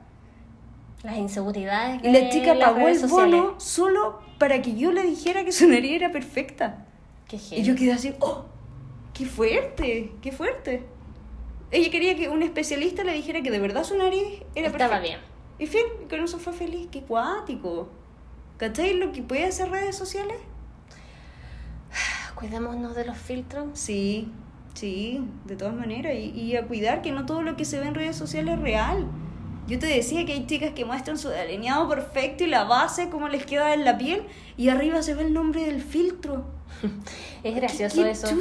Las inseguridades. Y la chica pagó el bono solo para que yo le dijera que su nariz era perfecta. Qué Y yo quedé así, ¡oh! ¡Qué fuerte! ¡Qué fuerte! Ella quería que un especialista le dijera que de verdad su nariz era Estaba perfecta. bien. Y fin, con eso fue feliz. ¡Qué cuático! ¿Cachai lo que puede hacer redes sociales? Cuidémonos de los filtros. Sí, sí, de todas maneras. Y, y a cuidar que no todo lo que se ve en redes sociales es real. Yo te decía que hay chicas que muestran su delineado perfecto y la base, cómo les queda en la piel, y arriba se ve el nombre del filtro. Es ¿Qué- gracioso qué eso.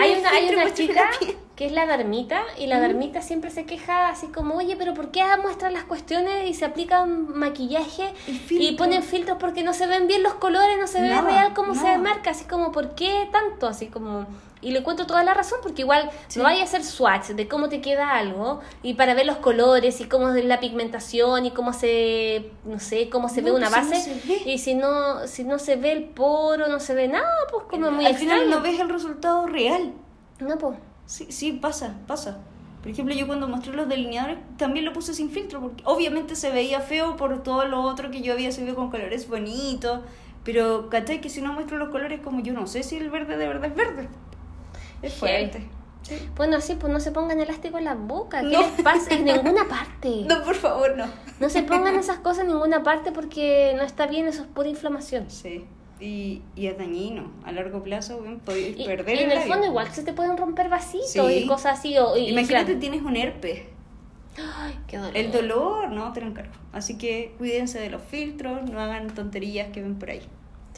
Hay una, hay una muéstrame chica que es la Darmita y la Darmita siempre se queja así como, oye, pero ¿por qué muestran las cuestiones y se aplican maquillaje Y ponen filtros porque no se ven bien los colores, no se ve real cómo se marca? Así como, ¿por qué tanto? Así como... Y le cuento toda la razón porque igual Sí. no vaya a hacer swatch de cómo te queda algo y para ver los colores y cómo es la pigmentación y cómo se, no sé, cómo se No, ve una no base ve. y si no, si no se ve el poro, no se ve nada, pues como muy Al final extraño. no ves el resultado real. No, pues. Sí, sí, pasa, pasa. Por ejemplo, yo cuando mostré los delineadores también lo puse sin filtro, porque obviamente se veía feo por todo lo otro que yo había subido con colores bonitos. Pero, ¿cachai? Que si no muestro los colores como yo no sé si el verde de verdad es verde. Es fuerte. Sí. Bueno, así pues no se pongan elástico en la boca. ¿Qué No. les pasa? En ninguna parte. No, por favor, no. No se pongan esas cosas en ninguna parte porque no está bien, eso es pura inflamación. Sí. Y, y es dañino. A largo plazo, bien, podéis Y, perder y en el el labio. fondo igual se te pueden romper vasitos Sí. y cosas así. O, y- Imagínate, tienes un herpes. Ay, qué dolor. El dolor, no, te lo encargo. Así que cuídense de los filtros, no hagan tonterías que ven por ahí.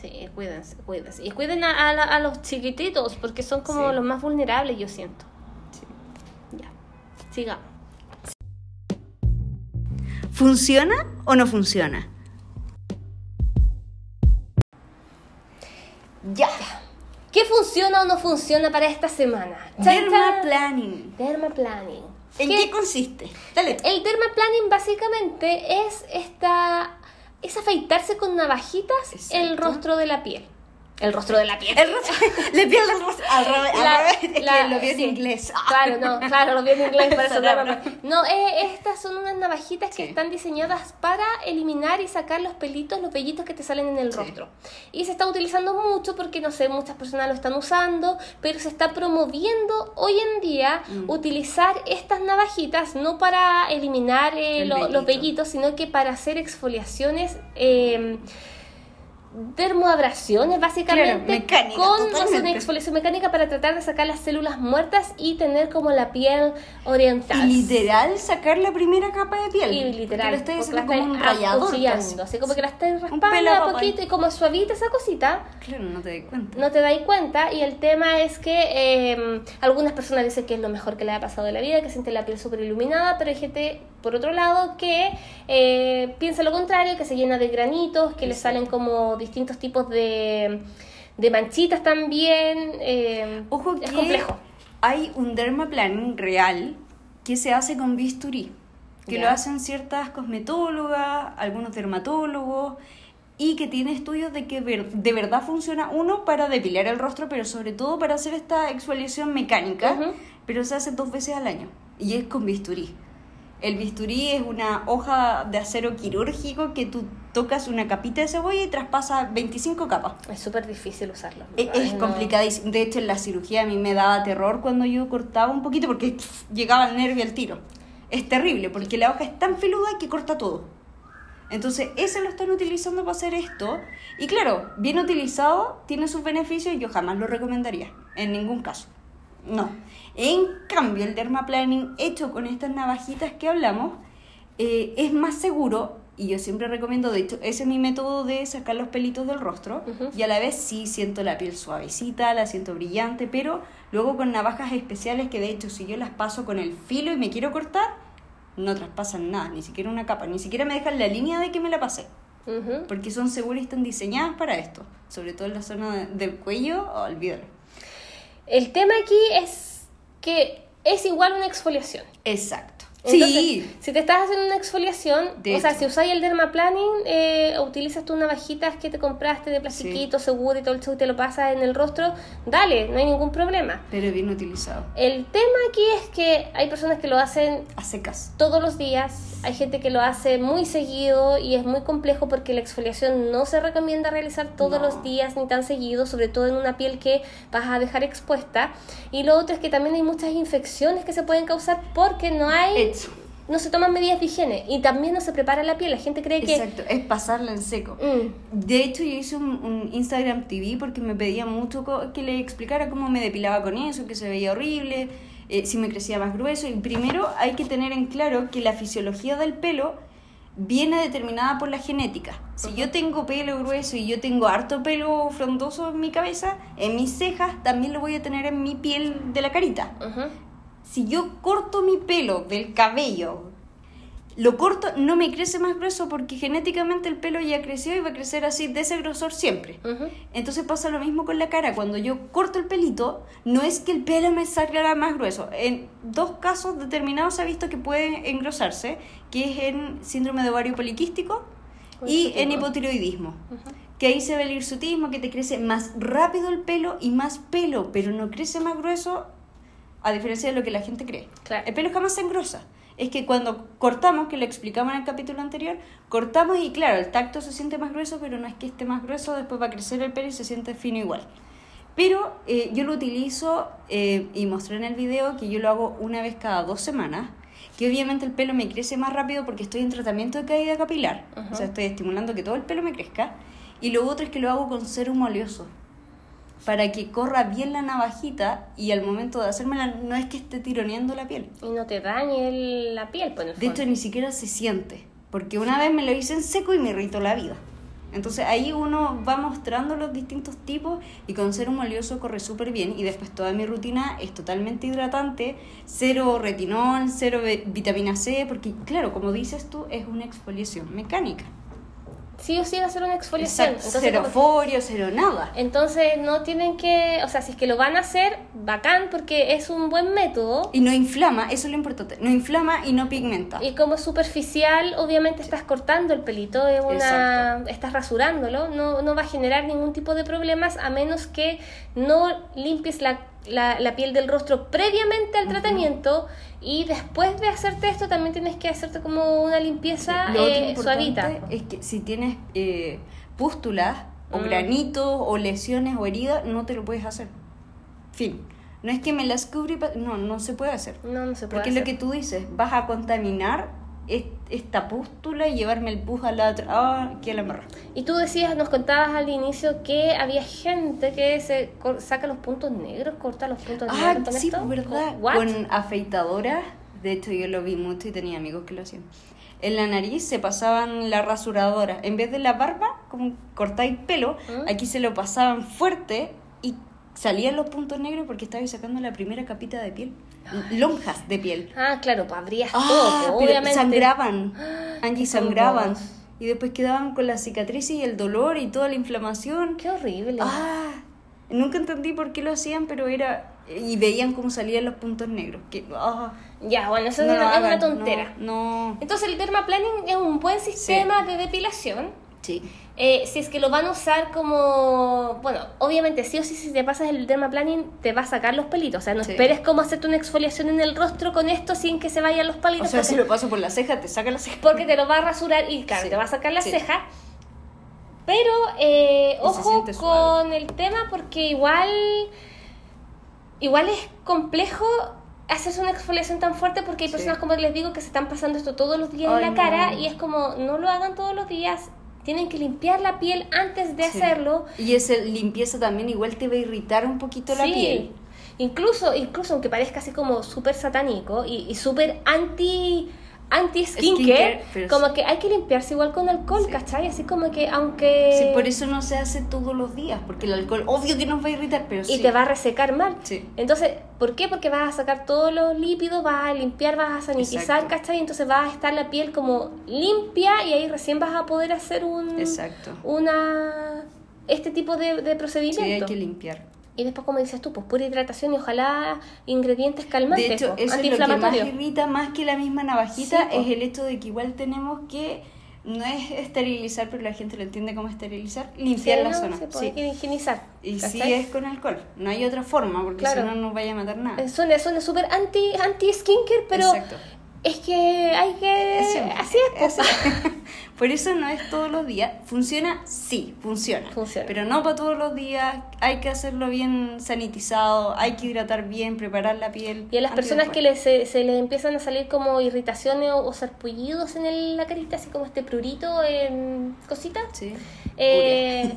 Sí, cuídense, cuídense. Y cuiden a, a la- a los chiquititos porque son como Sí. los más vulnerables, yo siento. Sí. Ya, sigamos. ¿Funciona o no funciona? Ya. ¿Qué funciona o no funciona para esta semana? Dermaplanning. Dermaplanning. ¿En ¿Qué- qué consiste? Dale. El dermaplanning básicamente es esta es afeitarse con navajitas el Exacto. rostro de la piel. El rostro de la piel. El rostro, le pierdo el rostro. Al revés, al la- lo vi en sí. inglés. Claro, no, claro, lo vi en inglés, por eso no, no. Eh, estas son unas navajitas que están diseñadas para eliminar y sacar los pelitos, los vellitos que te salen en el Sí. rostro. Y se está utilizando mucho porque, no sé, muchas personas lo están usando, pero se está promoviendo hoy en día Mm. utilizar estas navajitas no para eliminar eh, El lo- los vellito. vellitos, sino que para hacer exfoliaciones. eh, dermoabrasiones básicamente Claro, con una exfoliación mecánica para tratar de sacar las células muertas y tener como la piel orientada. Y literal sacar la primera capa de piel. Y literal, Porque lo estoy haciendo como un rallador. así como que la Un raspando a poquito y como suavita esa cosita, Claro, no te das cuenta. no te dais cuenta y el tema es que eh, algunas personas dicen que es lo mejor que le ha pasado de la vida, que siente la piel súper iluminada, pero hay gente, por otro lado, que eh, piensa lo contrario, que se llena de granitos, que le salen como distintos tipos de, de manchitas también. eh, Ojo es que complejo. hay un dermaplanning real que se hace con bisturí, que lo hacen ciertas cosmetólogas, algunos dermatólogos, y que tiene estudios de que ver- de verdad funciona uno para depilar el rostro, pero sobre todo para hacer esta exfoliación mecánica, pero se hace dos veces al año, y es con bisturí. El bisturí es una hoja de acero quirúrgico que tú tocas una capita de cebolla y traspasa 25 capas. Es súper difícil usarlo. Es, Ay, es no. complicadísimo. De hecho, en la cirugía a mí me daba terror cuando yo cortaba un poquito porque llegaba el nervio al tiro. Es terrible porque la hoja es tan peluda que corta todo. Entonces, ese lo están utilizando para hacer esto. Y claro, bien utilizado, tiene sus beneficios y yo jamás lo recomendaría. En ningún caso. No. En cambio, el dermaplaning hecho con estas navajitas que hablamos eh, es más seguro. Y yo siempre recomiendo, de hecho, ese es mi método de sacar los pelitos del rostro. Y a la vez sí siento la piel suavecita, la siento brillante, pero luego con navajas especiales que de hecho si yo las paso con el filo y me quiero cortar, no traspasan nada, ni siquiera una capa, ni siquiera me dejan la línea de que me la pasé. Porque son seguras y están diseñadas para esto. Sobre todo en la zona de- del cuello, oh, olvídalo. El tema aquí es que es igual una exfoliación. Exacto. Entonces, sí. si te estás haciendo una exfoliación, De o sea, si usáis el dermaplaning, eh, o utilizas tus navajitas que te compraste de plastiquito, seguro y todo el show y te lo pasas en el rostro, dale, no hay ningún problema. Pero bien utilizado. El tema aquí es que hay personas que lo hacen A secas. todos los días, hay gente que lo hace muy seguido y es muy complejo porque la exfoliación no se recomienda realizar todos No. los días ni tan seguido, sobre todo en una piel que vas a dejar expuesta. Y lo otro es que también hay muchas infecciones que se pueden causar porque no hay No se toman medidas de higiene y también no se prepara la piel. La gente cree que Exacto. Es pasarla en seco. Mm, De hecho, yo hice un, un Instagram TV porque me pedía mucho que le explicara cómo me depilaba con eso, que se veía horrible, eh, si me crecía más grueso. Y primero hay que tener en claro que la fisiología del pelo viene determinada por la genética. Si yo tengo pelo grueso y yo tengo harto pelo frondoso en mi cabeza, en mis cejas, también lo voy a tener en mi piel de la carita. Si yo corto mi pelo del cabello, lo corto, no me crece más grueso porque genéticamente el pelo ya creció y va a crecer así de ese grosor siempre. Entonces pasa lo mismo con la cara. Cuando yo corto el pelito, no es que el pelo me salga más grueso. En dos casos determinados se ha visto que puede engrosarse, que es en síndrome de ovario poliquístico y en hipotiroidismo. Que ahí se ve el hirsutismo, que te crece más rápido el pelo y más pelo, pero no crece más grueso, a diferencia de lo que la gente cree. Claro. El pelo jamás se engrosa. Es que cuando cortamos, que lo explicamos en el capítulo anterior, cortamos y claro, el tacto se siente más grueso, pero no es que esté más grueso, después va a crecer el pelo y se siente fino igual. Pero eh, yo lo utilizo eh, y mostré en el video que yo lo hago una vez cada dos semanas, que obviamente el pelo me crece más rápido porque estoy en tratamiento de caída capilar, o sea, estoy estimulando que todo el pelo me crezca. Y lo otro es que lo hago con serum oleoso, para que corra bien la navajita y al momento de hacérmela no es que esté tironeando la piel. Y no te dañe el- la piel, pues en el De fondo. hecho, ni siquiera se siente, porque una vez me lo hice en seco y me irritó la vida. Entonces ahí uno va mostrando los distintos tipos y con serum oleoso corre súper bien y después toda mi rutina es totalmente hidratante, cero retinol, cero vitamina C, porque claro, como dices tú, es una exfoliación mecánica. Sí o sí va a ser una exfoliación. Exacto, Entonces, cero forio, cero nada. Entonces no tienen que, o sea, si es que lo van a hacer, bacán, porque es un buen método. Y no inflama, eso es lo importante, no inflama y no pigmenta. Y como es superficial, obviamente estás cortando el pelito, es una, Exacto. estás rasurándolo, no, no va a generar ningún tipo de problemas a menos que no limpies la, la, la piel del rostro previamente al tratamiento y después de hacerte esto también tienes que hacerte como una limpieza otro eh, suavita. es que si tienes eh, pústulas o Mm. granitos o lesiones o heridas, no te lo puedes hacer. Fin. No es que me las cubrí, no, no se puede hacer. No, no se puede Porque es lo hacer. que tú dices, vas a contaminar esta pústula y llevarme el pus a la otra. Ah, que la embarré. Y tú decías, nos contabas al inicio que había gente que se saca los puntos negros, corta los puntos Ah, negros con sí, esto. verdad. What? Con afeitadoras, de hecho yo lo vi mucho y tenía amigos que lo hacían. En la nariz se pasaban la rasuradora. En vez de la barba, como cortáis pelo, ¿Mm? aquí se lo pasaban fuerte y salían los puntos negros porque estaba sacando la primera capita de piel. Lonjas de piel. Ah, claro, pues abrías Ah, todo, pero obviamente. sangraban. Angie, sangraban. Y después quedaban con la cicatriz y el dolor y toda la inflamación. Qué horrible. Ah, nunca entendí por qué lo hacían, pero era... Y veían cómo salían los puntos negros. Que, ah, Ya, bueno, eso no es, una, es una tontera. No, no. Entonces el dermaplaning es un buen sistema de depilación. Sí. Eh, si es que lo van a usar como. Bueno, obviamente, sí o sí, si te pasas el dermaplaning, te va a sacar los pelitos. O sea, no Sí. esperes como hacerte una exfoliación en el rostro con esto sin que se vayan los O pelitos. sea, porque, si lo paso por la ceja, te saca la ceja. porque te lo va a rasurar y, claro, Sí. te va a sacar la Sí. ceja. Pero, eh, ojo con el tema porque igual. Igual es complejo hacerse una exfoliación tan fuerte porque hay Sí. personas, como les digo, que se están pasando esto todos los días Ay, en la cara no. y es como, no lo hagan todos los días. Tienen que limpiar la piel antes de Sí. hacerlo. Y esa limpieza también igual te va a irritar un poquito la piel. Incluso, incluso aunque parezca así como súper satánico y, y súper anti anti skincare, Skincare, pero como sí. que hay que limpiarse igual con alcohol, Sí. ¿cachai? Así como que aunque Sí, por eso no se hace todos los días, porque el alcohol obvio que nos va a irritar, pero y sí. te va a resecar mal. Sí. Entonces, ¿por qué? Porque vas a sacar todos los lípidos, vas a limpiar, vas a sanitizar, Exacto. ¿cachai? Entonces va a estar la piel como limpia y ahí recién vas a poder hacer un Exacto. una este tipo de, de Sí, procedimiento. hay que limpiar. Y después, como dices tú, pues pura hidratación y ojalá ingredientes calmantes, De hecho, pues, eso es lo que más irrita más que la misma navajita, Sí, po. es el hecho de que igual tenemos que, no es esterilizar, pero la gente lo entiende como esterilizar, limpiar Sí, la no, sí, sí, pues, hay que higienizar. Y sí ¿cachai? es con alcohol, no hay otra forma, porque Claro. si no nos vaya a matar nada. Suena, súper anti, anti skincare, pero Exacto. Es que hay que... Así es, pues. Por eso no es todos los días. ¿Funciona? Sí, funciona. Funciona. Pero no para todos los días. Hay que hacerlo bien sanitizado, hay que hidratar bien, preparar la piel. Y a las personas que les, se, se les empiezan a salir como irritaciones o, o sarpullidos en el- la carita, así como este prurito en cositas. Sí. Eh,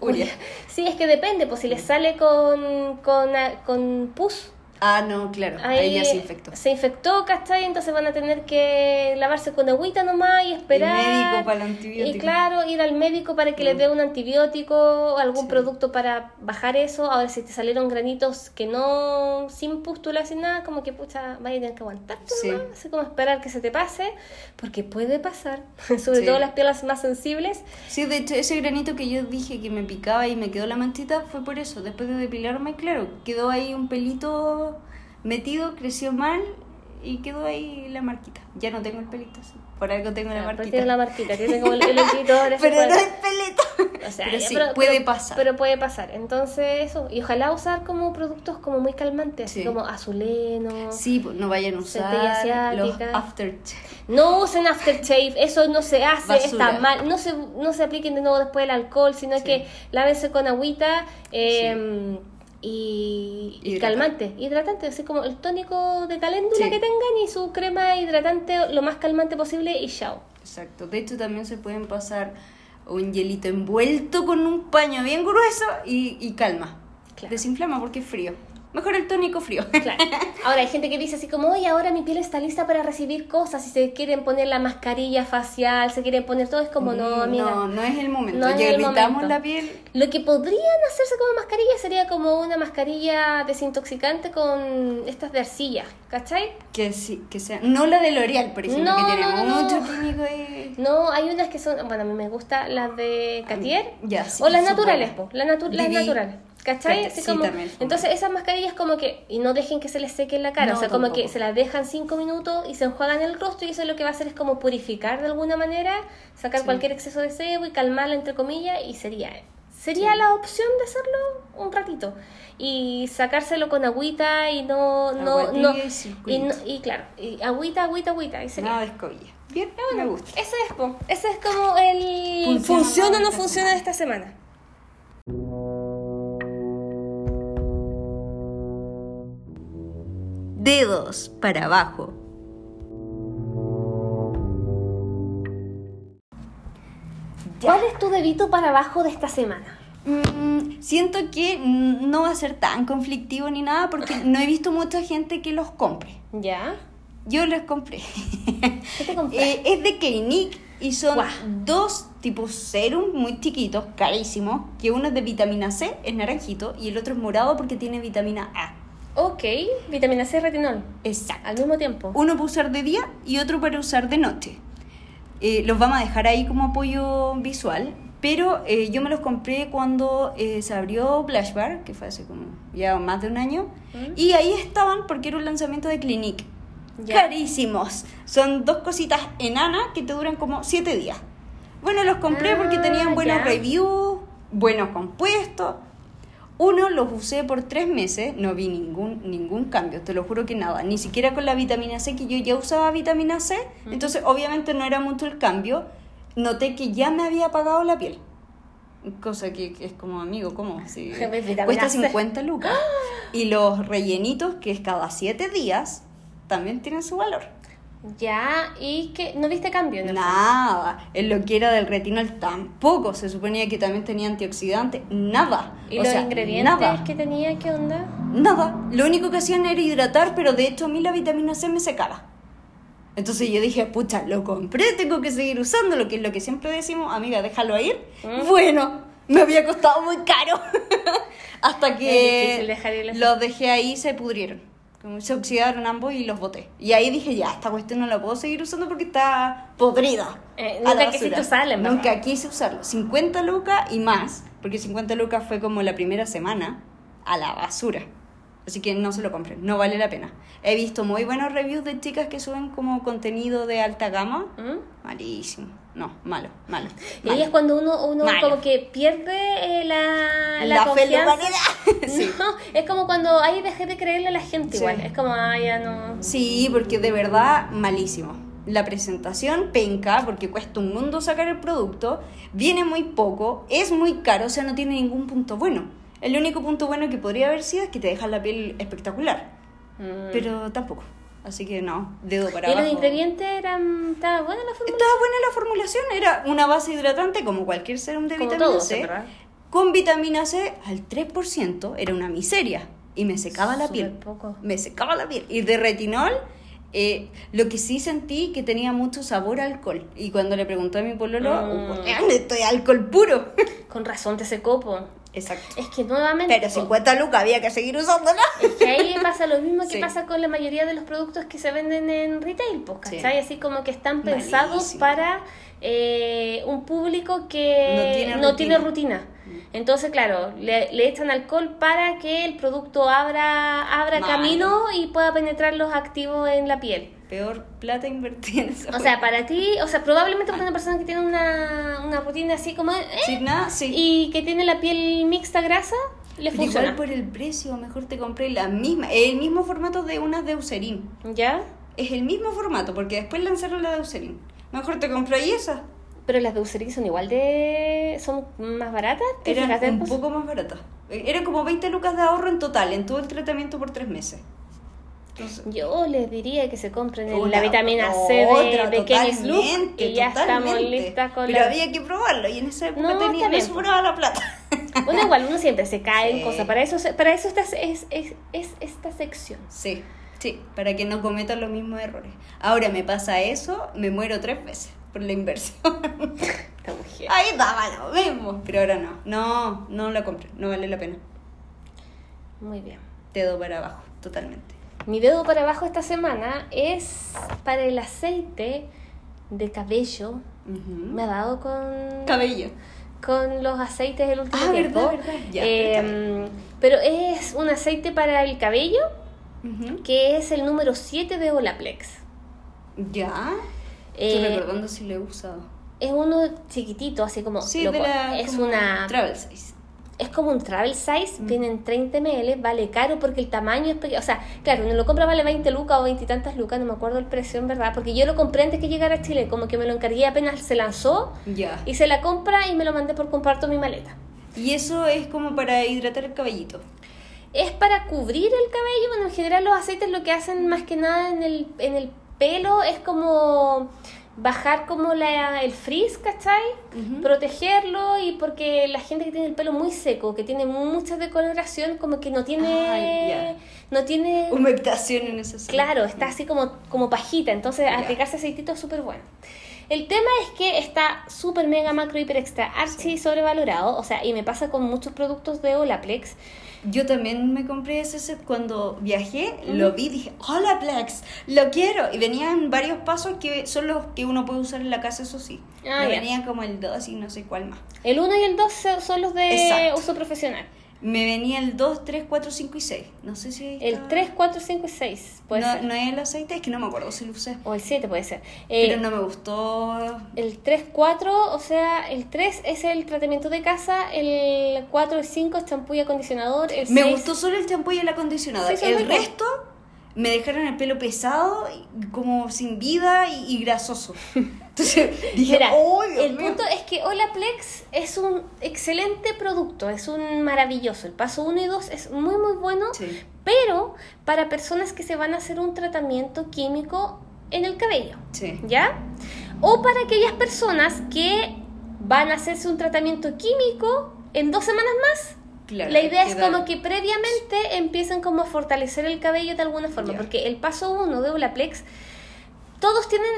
Uria. Sí, es que depende, pues si les sale con, con, con pus, Ah, no, claro. Ahí, ya se infectó. Se infectó, ¿cachai? Entonces van a tener que lavarse con agüita nomás y esperar. médico para el antibiótico. Y claro, ir al médico para que les Mm. dé un antibiótico, algún Sí. producto para bajar eso. Ahora, si te salieron granitos que no, sin pústula, sin nada, como que pucha, vaya a tener que aguantarte Sí. nomás, así como esperar que se te pase, porque puede pasar, sobre Sí. todo las pieles más sensibles. Sí, de hecho, ese granito que yo dije que me picaba y me quedó la manchita fue por eso. Después de depilarme, claro, quedó ahí un pelito metido, creció mal y quedó ahí la marquita. Ya no tengo el pelito, sí. por algo tengo la pero marquita. tiene la marquita, tiene como el, el así Pero no es pelito. O sea, Pero ya, sí, puede pasar. Pero puede pasar. Entonces, eso. Y ojalá usar como productos como muy calmantes, así Sí. como azuleno. Sí, pues no vayan a usar los asiática. after No usen aftershave, eso no se hace, Basura. está mal. No se, no se apliquen de nuevo después el alcohol, sino Sí. que lávense con agüita eh, y, calmante, hidratante, así como el tónico de caléndula Sí. que tengan y su crema hidratante lo más calmante posible y chao. Exacto. De hecho, también se pueden pasar un hielito envuelto con un paño bien grueso y, y calma. Claro. Desinflama porque es frío. Mejor el tónico frío. Claro. Ahora hay gente que dice así como, oye, ahora mi piel está lista para recibir cosas y se quieren poner la mascarilla facial, se quieren poner todo, es como, no, amiga. No, no es el momento. No ya momento. la piel. Lo que podrían hacerse como mascarilla sería como una mascarilla desintoxicante con estas de arcilla, ¿cachai? Que sí, que sea. No la de L'Oreal, por ejemplo, No, que tiene no, mucho químico y. No, hay unas que son, bueno, a mí me gustan las de Cartier ya, sí, o las naturales, po, las, natu- las naturales. ¿Cachai? Cartier, Así sí, como- también son entonces esas mascarillas como que, y no dejen que se les seque en la cara, No, o sea, como que se las dejan cinco minutos y se enjuagan el rostro y eso lo que va a hacer es como purificar de alguna manera, sacar Sí. cualquier exceso de sebo y calmarla entre comillas y sería, sería Sí. la opción de hacerlo un ratito y sacárselo con agüita y no, no, no, y y, circulito. no- y claro, y agüita, agüita, agüita, y sería. Nada de escobilla. Bien, me gusta. Ese es, ese es como el Funciona funciona, o no funciona de esta semana. Dedos para abajo. ¿Cuál es tu dedito para abajo de esta semana? Mm, siento que no va a ser tan conflictivo ni nada porque no he visto mucha gente que los compre. ¿Ya? Yo los compré. ¿Qué te compraste? Eh, es de Clinique y son dos tipos serum muy chiquitos, carísimos, que uno es de vitamina C, es naranjito, y el otro es morado porque tiene vitamina A. Ok, vitamina C y retinol. Exacto. Al mismo tiempo. Uno para usar de día y otro para usar de noche. Eh, los vamos a dejar ahí como apoyo visual, pero eh, yo me los compré cuando eh, se abrió Blush Bar, que fue hace como ya más de un año, ¿Mm? y ahí estaban porque era un lanzamiento de Clinique. Ya. Carísimos. Son dos cositas enanas que te duran como siete días. Bueno, los compré porque Ah, tenían buenos ya. reviews, buenos compuestos. Uno los usé por tres meses, no vi ningún, ningún cambio, te lo juro que nada, ni siquiera con la vitamina C, que yo ya usaba vitamina C, entonces obviamente no era mucho el cambio, noté que ya me había apagado la piel. Cosa que es como, amigo, ¿cómo? Si cuesta C. 50 lucas. Y los rellenitos, que es cada 7 días, también tienen su valor. Ya, y que no viste cambio en el Nada, en lo que era del retinol tampoco, se suponía que también tenía antioxidante, nada. ¿Y O los sea, ingredientes Nada, que tenía, qué onda? nada. Lo único que hacían era hidratar, pero de hecho a mí la vitamina C me secaba. Entonces yo dije, pucha, lo compré, tengo que seguir usándolo, que es lo que siempre decimos, amiga, déjalo ir. ¿Mm? Bueno, me había costado muy caro. Hasta que los dejé ahí y se pudrieron. Se oxidaron ambos y los boté. Y ahí dije, ya, esta cuestión no la puedo seguir usando porque está podrida. Eh, nunca quisiste usarla. Nunca quise usarlo. 50 lucas y más, porque 50 lucas fue como la primera semana a la basura. Así que no se lo compren, no vale la pena. He visto muy buenos reviews de chicas que suben como contenido de alta gama. ¿Mm? Malísimo. No, malo, malo. Y ahí es cuando uno, uno Malo. como que pierde eh, la, la, La confianza. Sí. No, es como cuando ahí dejé de creerle a la gente Sí. igual. Es como, ah, ya no. Sí, porque de verdad malísimo. La presentación penca, porque cuesta un mundo sacar el producto, viene muy poco, es muy caro, o sea, no tiene ningún punto bueno. El único punto bueno que podría haber sido es que te deja la piel espectacular, Mm. pero tampoco. Así que no, dedo para ¿Y los ingredientes eran. ¿Estaba buena la fórmula? Estaba buena la formulación, era una base hidratante como cualquier serum de Como vitamina todos, C. ¿verdad? Con vitamina C al 3% era una miseria y me secaba la piel. poco. Me secaba la piel. Y de retinol, eh, lo que sí sentí que tenía mucho sabor a alcohol. Y cuando le pregunté a mi pololo, Mm. "Weón, esto es alcohol puro. Con razón te secó, po. Exacto. Es que nuevamente. Pero po, 50 lucas había que seguir usándola. Es que ahí pasa lo mismo que Sí. pasa con la mayoría de los productos que se venden en retail, pues, Sí. ¿cachai? Así como que están pensados Malísimo. para eh, un público que No tiene no rutina. tiene rutina. Entonces, claro, le, le echan alcohol para que el producto abra, abra camino y pueda penetrar los activos en la piel. Peor plata invertida en eso. O sea, para ti, o sea, probablemente para una persona que tiene una, una rutina así como... ¿eh? Sin nada, sí. Y que tiene la piel mixta grasa, le Pero funciona. igual por el precio, mejor te compré la misma, el mismo formato de unas de Eucerin. ¿Ya? Es el mismo formato, porque después lanzaron la de Eucerin. Mejor te compré ahí esa. Pero las de Eucerin son igual de... ¿Son más baratas? ¿Te Eran un después? poco más baratas. Eran como 20 lucas de ahorro en total, en todo el tratamiento por tres meses. Entonces, Yo les diría que se compren una- la vitamina C de, otra, de Kenny's Look y ya estamos listas con Pero la... había que probarlo y en esa época No, tenía, no sobraba la plata. Bueno, igual uno siempre se cae en cosas. Para eso, para eso esta, es, es, es esta sección. Sí, sí, para que no cometan los mismos errores. Ahora me pasa eso, me muero tres veces por la inversión. Esta mujer. Ahí daba lo mismo. Pero ahora no, no, no la compré, no vale la pena. Muy bien. Dedo para abajo, totalmente. Mi dedo para abajo esta semana es para el aceite de cabello. Me ha dado con... Cabello. con los aceites del último Ah, tiempo. verdad, verdad. Ya, Eh, pero es un aceite para el cabello que es el número 7 de Olaplex. Ya. Eh, Estoy recordando si lo he usado. Es uno chiquitito, así como Sí, de la. es como una Travel size. es como un travel size, Mm. viene en 30 ml, vale caro porque el tamaño es pequeño. O sea, claro, uno lo compra vale 20 lucas o 20 y tantas lucas, no me acuerdo el precio en verdad, porque yo lo compré antes que llegara a Chile, como que me lo encargué apenas se lanzó, Ya. hice la compra y me lo mandé por comparto mi maleta. Y eso es como para hidratar el cabellito. Es para cubrir el cabello, bueno, en general los aceites lo que hacen más que nada en el, en el pelo es como bajar como la, el frizz, ¿cachai? Ujú. Protegerlo y porque la gente que tiene el pelo muy seco, que tiene mucha decoloración, como que no tiene... Ay, no tiene... Humectación en esa zona. Claro, está así como, como pajita, entonces Ya. aplicarse aceitito es súper bueno. El tema es que está súper mega macro hiper extra archi sobrevalorado, o sea, y me pasa con muchos productos de Olaplex. Yo también me compré ese set cuando viajé, lo vi, dije, hola Plex, lo quiero. Y venían varios pasos que son los que uno puede usar en la casa, eso sí. Ah, No ya. venía como el 2 y no sé cuál más. El 1 y el 2 son los de Exacto. uso profesional. Me venía el 2, 3, 4, 5 y 6. No sé si ahí El está- 3, 4, 5 y 6. Puede no, ser. no es el aceite, es que no me acuerdo si lo usé. O el 7 puede ser. Eh, Pero no me gustó. El 3, 4, o sea, el 3 es el tratamiento de casa, el 4 y 5 es champú y acondicionador, el Me 6 gustó solo el champú y el acondicionador. Sí, el resto me dejaron el pelo pesado, como sin vida y, y grasoso. Entonces dije, Mira, "Oh, el mío". punto es que Olaplex es un excelente producto, es un maravilloso. El paso 1 y 2 es muy muy bueno, Sí. pero para personas que se van a hacer un tratamiento químico en el cabello, Sí. ¿ya? O para aquellas personas que van a hacerse un tratamiento químico en dos semanas más. Claro, La idea es como que previamente empiecen como a fortalecer el cabello de alguna forma, Ya. porque el paso 1 de Olaplex, todos tienen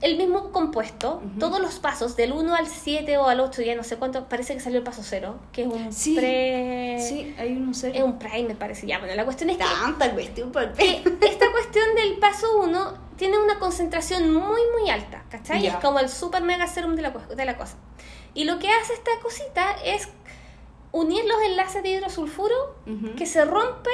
el mismo compuesto, Ujú. todos los pasos, del 1 al 7 o al 8, ya no sé cuánto, parece que salió el paso 0, que es un Sí, pre... Sí, hay uno Es serio. un primer, parece ya. Bueno, la cuestión es que Tanta cuestión por que pelo. esta cuestión del paso 1 tiene una concentración muy, muy alta, ¿cachai? Ya. Es como el super mega serum de la, de la cosa. Y lo que hace esta cosita es unir los enlaces de hidrosulfuro que se rompen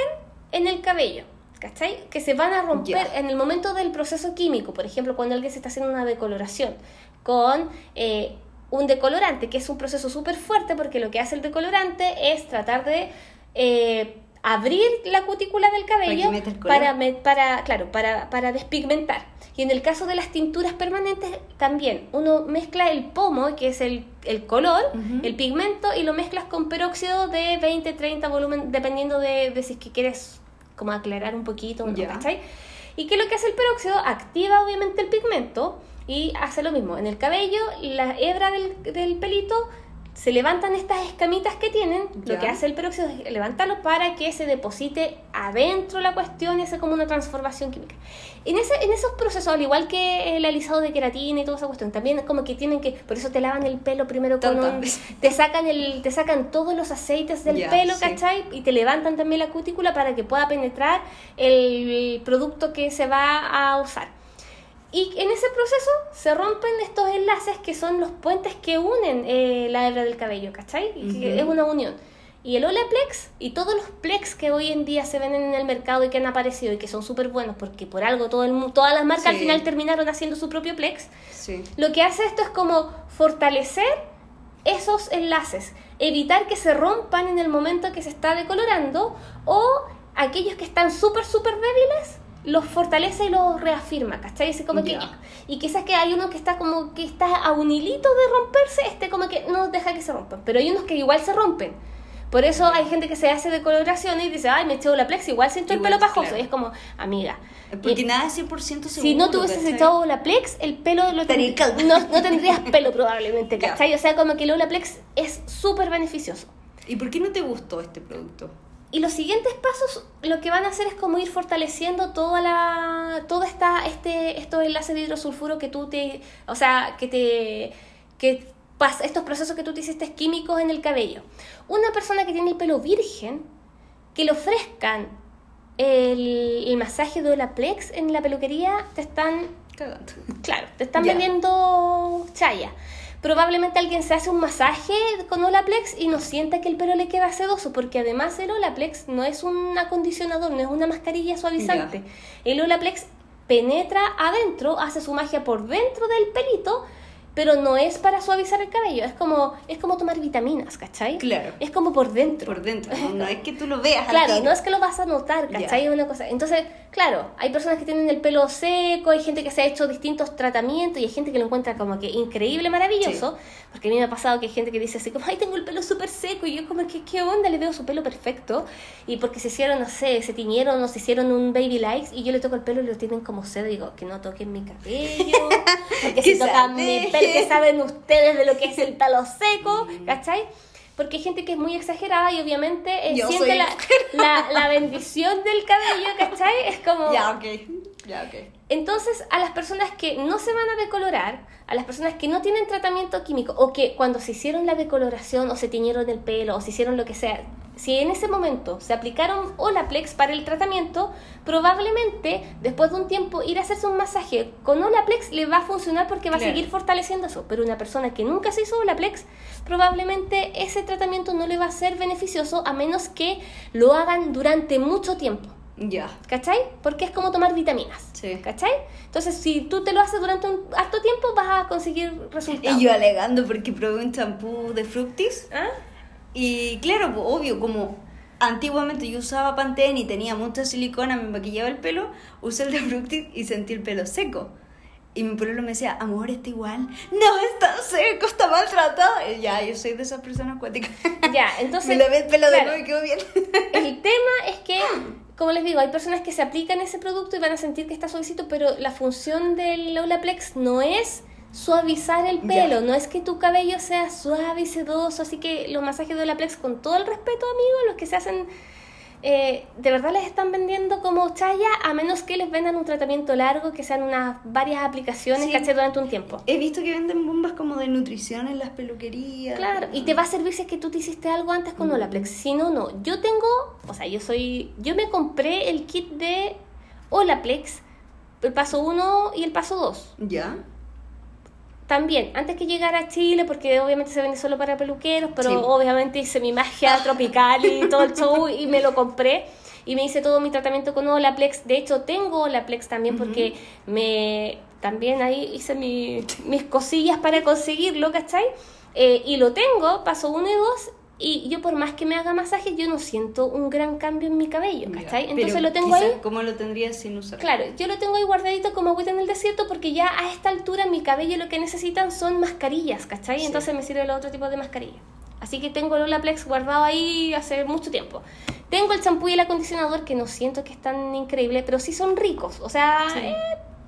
en el cabello, ¿cachai? Que se van a romper en el momento del proceso químico, por ejemplo, cuando alguien se está haciendo una decoloración con eh, un decolorante, que es un proceso súper fuerte porque lo que hace el decolorante es tratar de eh, abrir la cutícula del cabello para, me- para, claro, para, para despigmentar. Y en el caso de las tinturas permanentes, también uno mezcla el pomo, que es el, el color, el pigmento, y lo mezclas con peróxido de 20, 30 volumen, dependiendo de, de si es que quieres como aclarar un poquito, ¿no? ¿cachai? Y que lo que hace el peróxido, activa obviamente el pigmento y hace lo mismo. En el cabello, la hebra del, del pelito, se levantan estas escamitas que tienen, Ya. lo que hace el peróxido es levantarlo para que se deposite adentro la cuestión y hace como una transformación química. En, ese, en esos procesos, al igual que el alisado de queratina y toda esa cuestión, también como que tienen que, por eso te lavan el pelo primero con un, te sacan el, te sacan todos los aceites del Ya, pelo, sí. ¿cachai? Y te levantan también la cutícula para que pueda penetrar el producto que se va a usar. Y en ese proceso se rompen estos enlaces que son los puentes que unen eh, la hebra del cabello, ¿cachai? Que Ujú. es una unión. Y el Olaplex y todos los Plex que hoy en día se venden en el mercado y que han aparecido y que son súper buenos porque por algo todo el todas las marcas al final terminaron haciendo su propio Plex, Sí. lo que hace esto es como fortalecer esos enlaces, evitar que se rompan en el momento que se está decolorando o aquellos que están súper, súper débiles, los fortalece y los reafirma, ¿cachai? Como que, y quizás que hay uno que está como que está a un hilito de romperse, este como que no deja que se rompan, pero hay unos que igual se rompen. Por eso hay gente que se hace decoloración y dice, ay, me eché la plex, igual siento el Igual, pelo pajoso. claro. Y es como, amiga. Porque y- nada es 100% seguro. si no ¿cachai? echado Olaplex, el pelo lo no, no tendrías pelo probablemente. ¿cachai? O sea, como que el Olaplex es súper beneficioso. ¿Y por qué no te gustó este producto? Y los siguientes pasos lo que van a hacer es como ir fortaleciendo toda la toda esta este estos enlaces de hidrosulfuro que tú te, o sea, que te que pas- estos procesos que tú te hiciste químicos en el cabello. Una persona que tiene el pelo virgen que le ofrezcan el, el masaje de Olaplex en la peluquería te están Cagando. Claro, te están vendiendo chaya. Probablemente alguien se hace un masaje con Olaplex y no sienta que el pelo le queda sedoso, porque además el Olaplex no es un acondicionador, no es una mascarilla suavizante. El Olaplex penetra adentro, hace su magia por dentro del pelito, pero no es para suavizar el cabello, es como, es como tomar vitaminas, ¿cachai? Claro. Es como por dentro. Por dentro, no, no es que tú lo veas. Claro, no es que lo vas a notar, ¿cachai? Es Una cosa. Entonces, claro, hay personas que tienen el pelo seco, hay gente que se ha hecho distintos tratamientos y hay gente que lo encuentra como que increíble, maravilloso. Porque a mí me ha pasado que hay gente que dice así como, ay, tengo el pelo súper seco y yo como que, ¿qué onda? Le veo su pelo perfecto. Y porque se hicieron, no sé, se tiñeron o se hicieron un baby likes y yo le toco el pelo y lo tienen como sed. Digo, que no toquen mi cabello. Porque Que si tocan mi alejen. Que saben ustedes de lo que es el pelo seco, ¿cachai? Porque hay gente que es muy exagerada y obviamente eh, siente la, la, la bendición del cabello, ¿cachai? Es como... Ya, ok. Ya, ok. Entonces, a las personas que no se van a decolorar, a las personas que no tienen tratamiento químico, o que cuando se hicieron la decoloración, o se tiñeron el pelo, o se hicieron lo que sea, si en ese momento se aplicaron Olaplex para el tratamiento, probablemente después de un tiempo ir a hacerse un masaje con Olaplex le va a funcionar porque va a seguir fortaleciendo eso. Pero una persona que nunca se hizo Olaplex, probablemente ese tratamiento no le va a ser beneficioso a menos que lo hagan durante mucho tiempo. Ya. ¿Cachai? Porque es como tomar vitaminas. Sí. ¿Cachai? Entonces, si tú te lo haces durante un harto tiempo, vas a conseguir resultados. Y yo alegando porque probé un champú de Fructis. ¿Ah? Y claro, pues, obvio, como antiguamente yo usaba Pantene y tenía mucha silicona, me maquillaba el pelo, usé el de Fructis y sentí el pelo seco. Y mi pueblo me decía, amor, está igual. No, está seco, está maltratado. Y ya, yo soy de esas personas acuáticas. Ya, entonces. me lavé el pelo de nuevo y quedó bien. El tema es que, como les digo, hay personas que se aplican ese producto y van a sentir que está suavecito, pero la función del Olaplex no es suavizar el pelo, Ya. no es que tu cabello sea suave y sedoso, así que los masajes de Olaplex, con todo el respeto, amigos, los que se hacen, eh, de verdad les están vendiendo como chaya, a menos que les vendan un tratamiento largo, que sean unas varias aplicaciones, Sí. ¿cachai? Durante un tiempo. He visto que venden bombas como de nutrición en las peluquerías. Claro, y te va a servir si es que tú te hiciste algo antes con Olaplex. Si no, no. Yo tengo, o sea, yo soy, yo me compré el kit de Olaplex, el paso 1 y el paso 2. ¿Ya? También, antes que llegara a Chile, porque obviamente se vende solo para peluqueros, pero Sí. obviamente hice mi magia tropical y todo el show y me lo compré. Y me hice todo mi tratamiento con Olaplex. De hecho, tengo Olaplex también porque me también ahí hice mi- mis cosillas para conseguirlo, ¿cachai? Eh, y lo tengo, paso uno y dos. Y yo por más que me haga masaje, yo no siento un gran cambio en mi cabello, ¿cachai? Entonces lo tengo ahí. ¿Cómo lo tendrías sin usar? Claro, yo lo tengo ahí guardadito como agüita en el desierto porque ya a esta altura mi cabello lo que necesitan son mascarillas, ¿cachai? Sí. Entonces me sirve el otro tipo de mascarilla. Así que tengo el Olaplex guardado ahí hace mucho tiempo. Tengo el champú y el acondicionador que no siento que es tan increíble, pero sí son ricos. O sea, Sí. eh,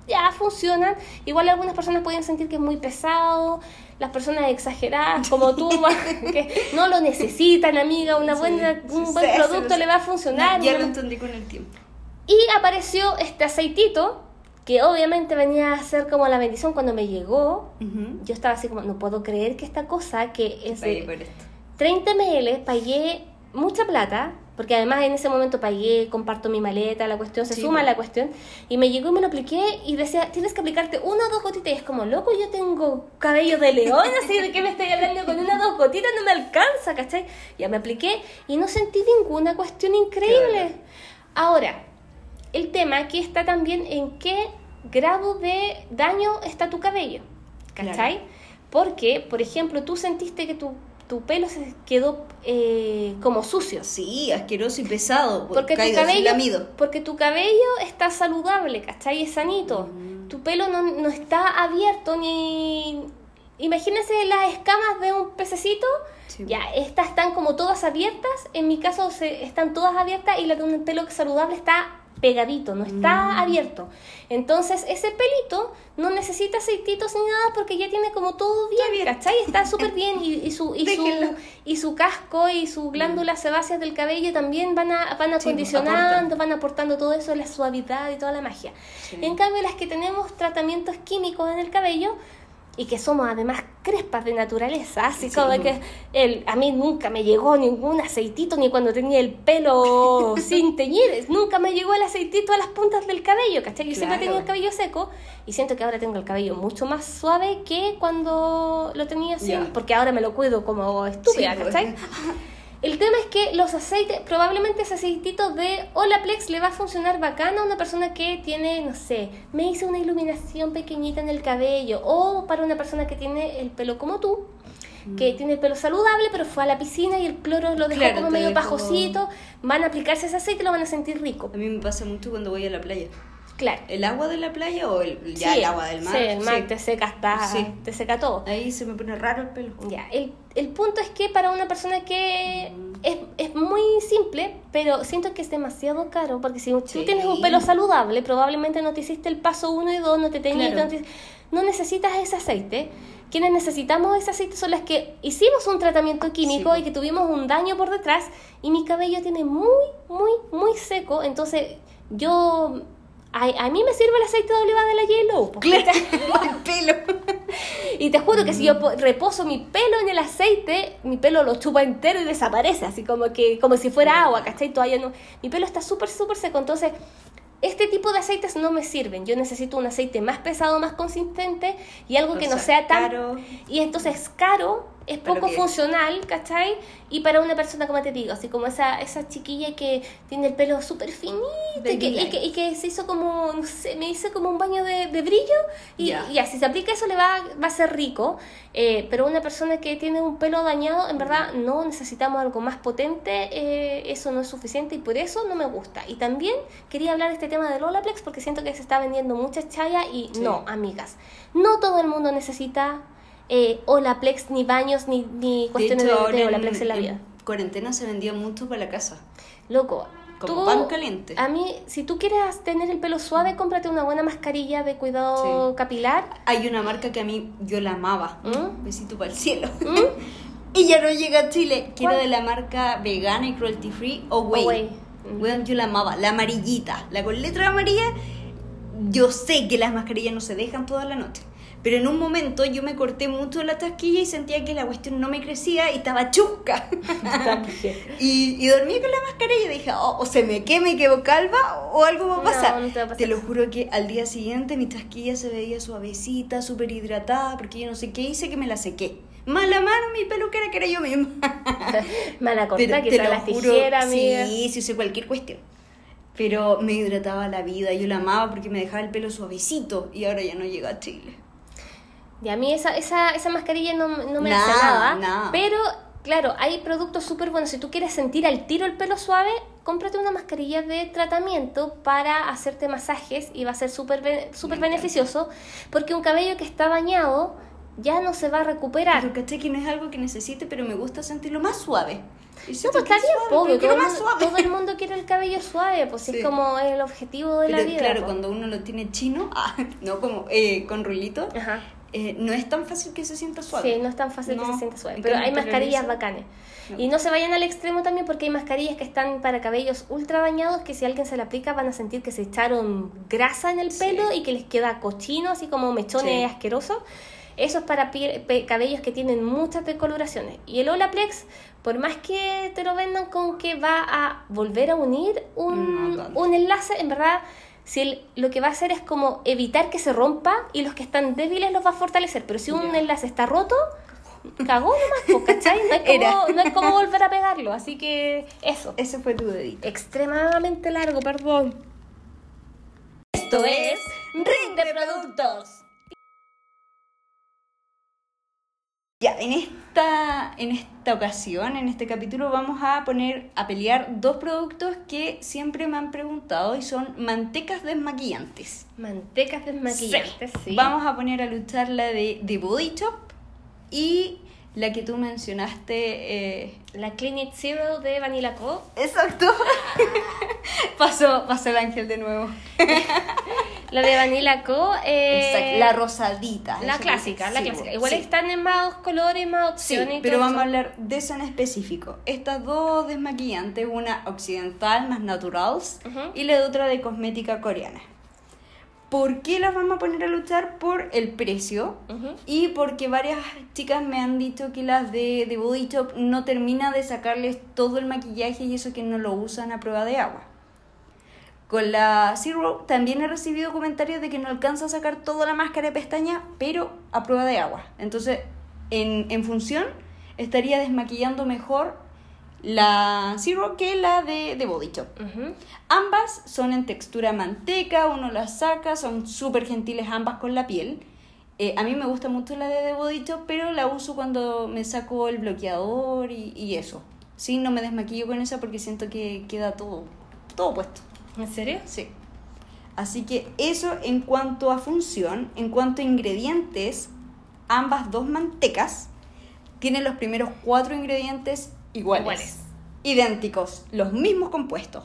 ya funcionan. Igual algunas personas pueden sentir que es muy pesado. Las personas exageradas como tú, que no lo necesitan, amiga. Una buena, sí, un buen sí, producto sí. le va a funcionar. No, ya lo entendí con el tiempo. y apareció este aceitito, que obviamente venía a ser como la bendición cuando me llegó. Yo estaba así como, no puedo creer que esta cosa, que es Pagué de por esto. 30 ml, pagué mucha plata, porque además en ese momento pagué, comparto mi maleta, la cuestión, se Sí, suma pues. la cuestión, y me llegó y me lo apliqué y decía, tienes que aplicarte una o dos gotitas, y es como, loco, yo tengo cabello de león, así de que me estoy hablando con una o dos gotitas, no me alcanza, ¿cachai? Ya me apliqué y no sentí ninguna cuestión increíble. Ahora, el tema aquí está también en qué grado de daño está tu cabello, ¿cachai? Porque, por ejemplo, tú sentiste que tu, tu pelo se quedó eh, como sucio. Sí, asqueroso y pesado. Porque tu, cabello, porque tu cabello está saludable, ¿cachai? Es sanito. Mm. Tu pelo no, no está abierto ni... Imagínense las escamas de un pececito. Sí. Ya, estas están como todas abiertas. En mi caso se, están todas abiertas y la de un pelo saludable está pegadito, no está Mm. abierto. Entonces ese pelito no necesita aceititos ni nada porque ya tiene como todo bien, bien. ¿cachai? Está súper bien y, y su, y, su, y su casco y sus glándulas sebáceas del cabello también van, a, van Sí, acondicionando, van aportando todo eso, la suavidad y toda la magia. Sí. En cambio, las que tenemos tratamientos químicos en el cabello y que somos además crespas de naturaleza, así Sí. como que el, a mí nunca me llegó ningún aceitito ni cuando tenía el pelo sin teñir, nunca me llegó el aceitito a las puntas del cabello, ¿cachai? Yo siempre Claro. tenía el cabello seco y siento que ahora tengo el cabello mucho más suave que cuando lo tenía Ya. porque ahora me lo cuido como estúpida, Sí, pues. ¿cachai? El tema es que los aceites, probablemente ese aceitito de Olaplex le va a funcionar bacano a una persona que tiene, no sé, me hice una iluminación pequeñita en el cabello, o para una persona que tiene el pelo como tú, que tiene el pelo saludable, pero fue a la piscina y el cloro lo dejó Claro, como medio dejó- pajosito, van a aplicarse ese aceite y lo van a sentir rico. A mí me pasa mucho cuando voy a la playa. Claro. ¿El agua de la playa o el, ya Sí, el agua del mar? Sí, el mar Sí. te seca hasta, Sí. te seca todo. Ahí se me pone raro el pelo. Ya, el, el punto es que para una persona que es, es muy simple, pero siento que es demasiado caro, porque si tú tienes un pelo saludable, probablemente no te hiciste el paso 1 y 2, no te teñiste, Claro. no, te- no necesitas ese aceite. Quienes necesitamos ese aceite son las que hicimos un tratamiento químico y que tuvimos un daño por detrás y mi cabello tiene muy, muy, muy seco, entonces yo... A, a mí me sirve el aceite de oliva de la po, Claro, el pelo. Y te juro que si yo po- reposo mi pelo en el aceite, mi pelo lo chupa entero y desaparece, así como que como si fuera agua, ¿cachai? Todavía no. Mi pelo está súper, súper seco, entonces este tipo de aceites no me sirven. Yo necesito un aceite más pesado, más consistente y algo O que no sea, sea tan... caro. Y entonces es caro, es poco funcional, ¿cachai? Y para una persona, como te digo, así como esa, esa chiquilla que tiene el pelo súper finito y que, y, que, y que se hizo como, no sé, me hice como un baño de, de brillo y Ya. ya, si se aplica eso le va, va a ser rico. Eh, pero una persona que tiene un pelo dañado, en verdad no necesitamos algo más potente, eh, eso no es suficiente y por eso no me gusta. Y también quería hablar de este tema del Olaplex porque siento que se está vendiendo mucha chaya y Sí. no, amigas, no todo el mundo necesita eh, Olaplex, ni baños, ni, ni De cuestiones hecho, de, ahora de en, Olaplex en la vida. en cuarentena se vendía mucho para la casa. Loco, Como tú- pan caliente. A mí, si tú quieres tener el pelo suave, cómprate una buena mascarilla de cuidado Sí. capilar. Hay una marca que a mí yo la amaba. ¿Mm? Besito para el cielo. ¿Mm? y ya no llega a Chile. Quiero de la marca vegana y cruelty free Away. Mm. Weón, yo la amaba. La amarillita. La con letra amarilla. Yo sé que las mascarillas no se dejan toda la noche. Pero en un momento yo me corté mucho la tasquilla y sentía que la cuestión no me crecía y estaba chusca. y, y dormí con la mascarilla y dije, oh, o se me queme quedo calva o algo va a pasar. no te va a pasar. Te lo juro que al día siguiente mi tasquilla se veía suavecita, súper hidratada, porque yo no sé qué hice que me la sequé. Mala mano mi peluquera que era yo misma. Mala corta, que las tijeras, amiga. Sí, sí, usé cualquier cuestión. Pero me hidrataba la vida, yo la amaba porque me dejaba el pelo suavecito y ahora ya no llega a Chile. Y a mí esa, esa, esa mascarilla no, no me hace nada. nada. Pero, claro, hay productos súper buenos. Si tú quieres sentir al tiro el pelo suave, cómprate una mascarilla de tratamiento para hacerte masajes y va a ser súper encanta. beneficioso. Porque un cabello que está dañado ya no se va a recuperar. Pero caché que no es algo que necesite, pero me gusta sentirlo más suave. Y No, pues está es bien, todo, más suave. todo el mundo quiere el cabello suave, pues Sí. es como el objetivo de la Pero vida. claro, po. cuando uno lo tiene chino, ah, no como eh, con rulito, Ajá. Eh, no es tan fácil que se sienta suave. Sí, no es tan fácil que se sienta suave. Pero hay mascarillas liso, bacanes. no. Y no se vayan al extremo también porque hay mascarillas que están para cabellos ultra dañados que si alguien se la aplica van a sentir que se echaron grasa en el Sí. pelo y que les queda cochino, así como mechones Sí. asquerosos. Eso es para cabellos que tienen muchas decoloraciones. Y el Olaplex, por más que te lo vendan con que va a volver a unir un, No un enlace, en verdad, si el- lo que va a hacer es como evitar que se rompa y los que están débiles los va a fortalecer. Pero si un enlace está roto, cagó nomás, po, ¿cachai? No Era. como, no es como volver a pegarlo. Así que eso. Ese fue tu dedito. Extremadamente largo, perdón. Esto es Ring de Productos. Ya, en esta, en esta ocasión, en este capítulo, vamos a poner a pelear dos productos que siempre me han preguntado y son mantecas desmaquillantes. Mantecas desmaquillantes, sí. Vamos a poner a luchar la de, de Body Shop y la que tú mencionaste. eh, La Clinic Zero de Vanilla Co. Exacto. pasó, pasó el ángel de nuevo. La de Vanilla Co. eh, Exacto, la rosadita. La clásica, la sí, clásica. Igual sí. están en más colores, más opciones. y pero vamos a hablar de eso en específico. Estas dos desmaquillantes, una occidental más naturals y la otra de cosmética coreana. ¿Por qué las vamos a poner a luchar? Por el precio y porque varias chicas me han dicho que las de, de Body Shop no termina de sacarles todo el maquillaje y eso que no lo usan a prueba de agua. Con la Zero también he recibido comentarios de que no alcanza a sacar toda la máscara de pestaña, pero a prueba de agua. Entonces, en, en función, estaría desmaquillando mejor la Zero que la de, de Body Shop. Ambas son en textura manteca, uno las saca, son súper gentiles ambas con la piel. Eh, a mí me gusta mucho la de The Body Shop, pero la uso cuando me saco el bloqueador y, y eso. Sí, no me desmaquillo con esa porque siento que queda todo, todo puesto. ¿En serio? Sí. Así que eso en cuanto a función, en cuanto a ingredientes, ambas dos mantecas tienen los primeros cuatro ingredientes iguales. Iguales. Idénticos, los mismos compuestos.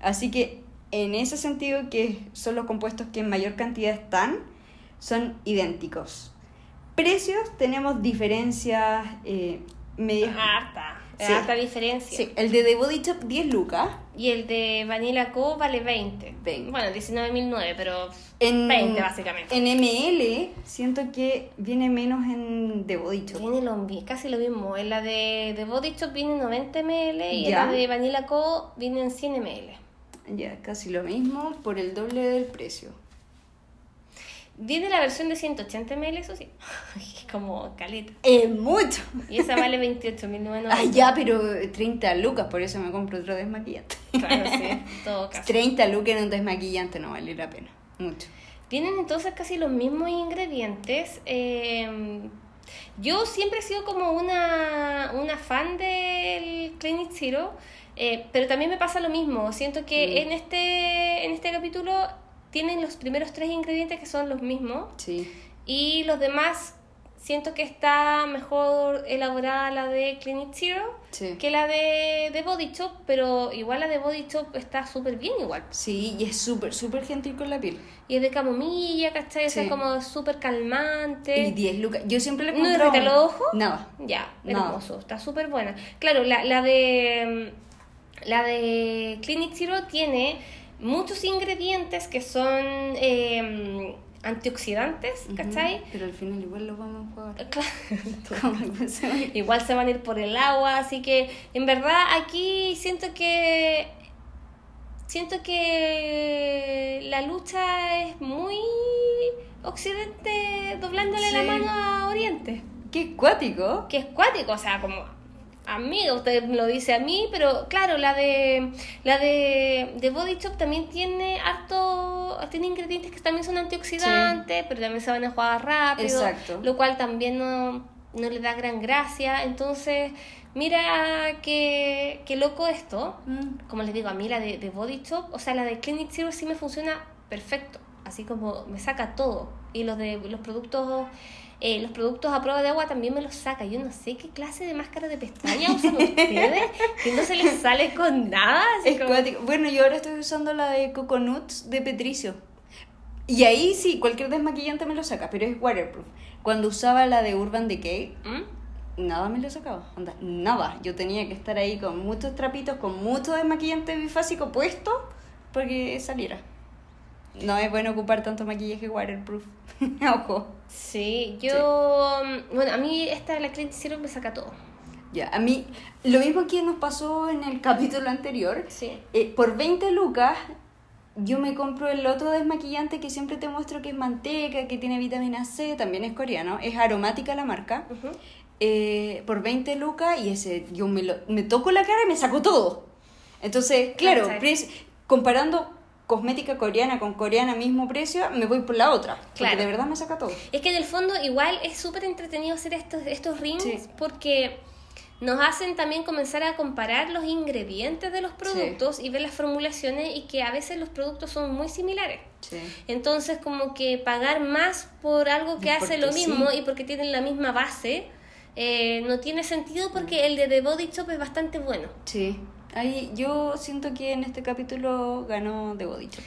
Así que en ese sentido que son los compuestos que en mayor cantidad están, son idénticos. Precios tenemos diferencias eh, medias Harta. Es Sí. alta diferencia. Sí, el de The Body Shop 10 lucas. Y el de Vanilla Co vale 20. 20. Bueno, 19.009, pero En, 20 básicamente. En ML siento que viene menos en The Body Shop. Viene lo, casi lo mismo. En la de, de Body Shop viene en 90 ml y en la de Vanilla Co viene en 100 ml. Ya, casi lo mismo por el doble del precio. Viene la versión de 180 ml, eso sí. Es como caleta. Es mucho. Y esa vale 28.990. Ah, ya, pero 30 lucas, por eso me compro otro desmaquillante. Claro, sí, todo caso. 30 lucas en un desmaquillante no vale la pena. Mucho. Tienen entonces casi los mismos ingredientes. eh, yo siempre he sido como una, una fan del Clinic Zero, eh, pero también me pasa lo mismo. Siento que Mm. en, este, en este capítulo tienen los primeros tres ingredientes que son los mismos Sí. y los demás siento que está mejor elaborada la de Clinic Zero Sí. que la de, de Body Shop, pero igual la de Body Shop está súper bien igual. Sí, y es súper, súper gentil con la piel. Y es de camomilla, ¿cachai? O sea, Sí. es como súper calmante. Y 10 lucas. Yo siempre le he ¿No irrita los ojos? Nada. Ya, hermoso, está súper buena. Claro, la, la de la de Clinic Zero tiene muchos ingredientes que son eh, antioxidantes, ¿cachai? Ujú, Pero al final igual lo vamos a jugar. Claro. Que. Igual se van a ir por el agua, así que en verdad aquí siento que siento que la lucha es muy occidente doblándole la mano a oriente. Qué cuático. que es cuático, o sea, como amiga, usted lo dice a mí, pero claro, la de la de, de Body Shop también tiene harto, tiene ingredientes que también son antioxidantes, pero también se van a jugar rápido, Exacto. lo cual también no, no le da gran gracia, entonces mira que, que loco esto, Mm. como les digo, a mí la de, de Body Shop, o sea, la de Clinic Zero sí me funciona perfecto, así como me saca todo, y los de los productos eh, los productos a prueba de agua también me los saca. Yo no sé qué clase de máscara de pestaña usan ustedes, que no se les sale con nada. Es como-. Bueno, yo ahora estoy usando la de Coconuts de Petricio. Y ahí sí, cualquier desmaquillante me lo saca, pero es waterproof. Cuando usaba la de Urban Decay, ¿Mm? nada me lo sacaba. Onda, nada. Yo tenía que estar ahí con muchos trapitos, con mucho desmaquillante bifásico puesto, porque saliera. No es bueno ocupar tanto maquillaje waterproof. Ojo. Sí, yo. mm, Bueno, a mí esta, la Clinic Zero, me saca todo. Ya, a mí, lo mismo que nos pasó en el capítulo anterior, Sí. eh, por 20 lucas, yo me compro el otro desmaquillante que siempre te muestro que es manteca, que tiene vitamina C, también es coreano, es aromática la marca, eh, por 20 lucas y ese, yo me, lo, me toco la cara y me saco todo. Entonces, claro, comparando cosmética coreana con coreana mismo precio, me voy por la otra, porque Claro. de verdad me saca todo. Es que en el fondo igual es súper entretenido hacer estos, estos rings Sí. porque nos hacen también comenzar a comparar los ingredientes de los productos y ver las formulaciones y que a veces los productos son muy similares. Sí. Entonces como que pagar más por algo que Y hace porque lo mismo y porque tienen la misma base eh, no tiene sentido porque el de The Body Shop es bastante bueno. Sí. Ahí yo siento que en este capítulo ganó The Body Shop.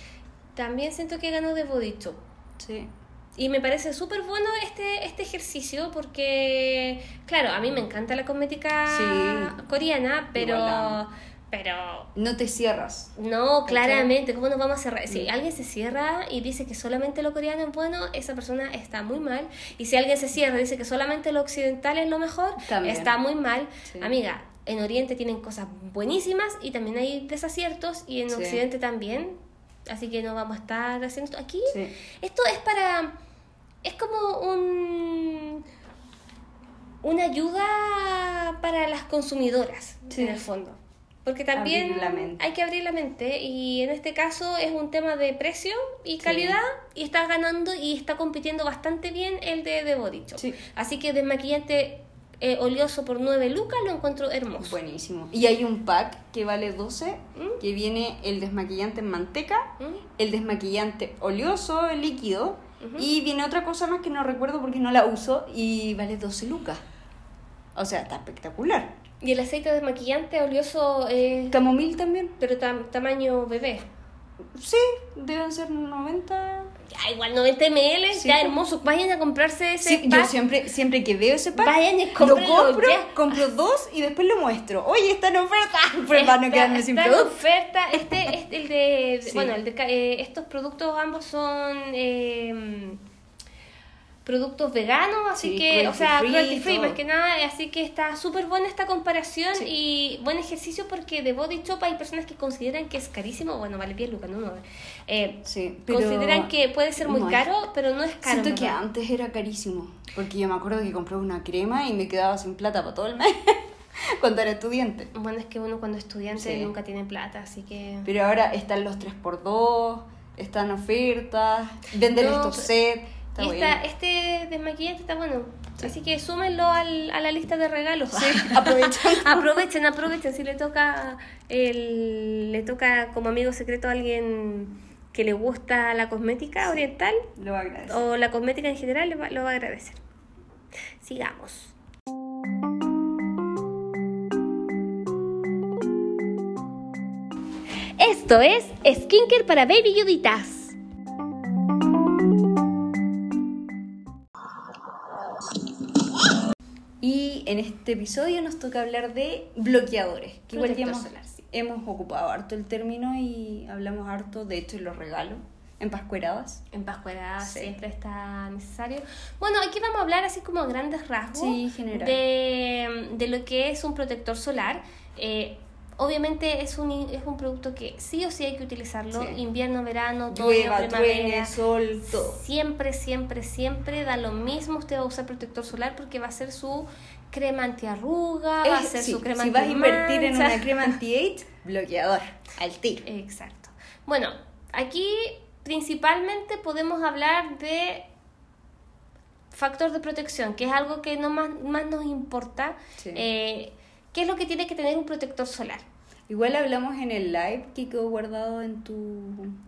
También siento que ganó The Body Shop. Sí. Y me parece súper bueno este, este ejercicio porque, claro, a mí me encanta la cosmética Sí. coreana, pero, Igual amo. pero No te cierras. no, claramente, ¿cómo nos vamos a cerrar? Si Mm. alguien se cierra y dice que solamente lo coreano es bueno, esa persona está muy mal. Y si alguien se cierra y dice que solamente lo occidental es lo mejor, También. está muy mal. Sí. Amiga, en Oriente tienen cosas buenísimas y también hay desaciertos y en Sí. Occidente también. Así que no vamos a estar haciendo esto aquí. Sí. Esto es para. Es como un. Una ayuda para las consumidoras, Sí. en el fondo. Porque también hay que abrir la mente y en este caso es un tema de precio y calidad y está ganando y está compitiendo bastante bien el de The Body Shop. Sí. Así que desmaquillante eh, oleoso por 9 lucas lo encuentro hermoso. Buenísimo. Y hay un pack que vale 12, ¿Mm? que viene el desmaquillante en manteca, ¿Mm? el desmaquillante oleoso, el líquido, y viene otra cosa más que no recuerdo porque no la uso, y vale 12 lucas. O sea, está espectacular. Y el aceite desmaquillante oleoso es Camomil también. pero tam- tamaño bebé. Sí, deben ser 90. Ya, igual 90 ml, Sí, ya hermoso. Vayan a comprarse ese Sí, yo pack. siempre, siempre que veo ese pack, Vayan y lo compro, ya. compro dos y después lo muestro. Oye, está en oferta. Pero para no quedarme sin producto. oferta. Este, este, el de. Sí. Bueno, el de, eh, estos productos ambos son. eh, productos veganos, así Sí, que, o sea, cruelty free más que nada, así que está súper buena esta comparación Sí. y buen ejercicio porque de Body Shop hay personas que consideran que es carísimo, bueno, vale 10 lucas, ¿no? no eh, Sí, pero consideran que puede ser muy no es- caro, pero no es caro. Siento que antes era carísimo. Porque yo me acuerdo que compré una crema y me quedaba sin plata para todo el mes. cuando era estudiante. Bueno, es que uno cuando es estudiante Sí. nunca tiene plata, así que... Pero ahora están los 3x2, están ofertas, venden No, estos sets. Está Y bueno. esta, este desmaquillante está bueno. Así que súmenlo al, a la lista de regalos. aprovechando. aprovechen, aprovechen. Si le toca el, le toca como amigo secreto a alguien que le gusta la cosmética oriental Lo agradezco. o la cosmética en general, va- lo va a agradecer. Sigamos. Esto es Skincare para Baby Yuditas. Y en este episodio nos toca hablar de bloqueadores. Que igual ya Protector hemos, solar, sí. hemos ocupado harto el término y hablamos harto, de hecho, y los regalos en Pascueradas. En Pascuera Sí. siempre está necesario. Bueno, aquí vamos a hablar así como a grandes rasgos Sí, de, de lo que es un protector solar. Eh, obviamente es un, es un producto que sí o sí hay que utilizarlo. Sí. Invierno, verano, Llueva, primavera. sol, todo. Siempre, siempre, siempre da lo mismo. Usted va a usar protector solar porque va a ser su crema antiarruga, va a ser sí, su crema si vas a invertir en una crema anti-age, bloqueador, al tiro. Exacto. Bueno, aquí principalmente podemos hablar de factor de protección, que es algo que no más, más nos importa. Sí. Eh, ¿Qué es lo que tiene que tener un protector solar? Igual hablamos en el live que quedó guardado en tu,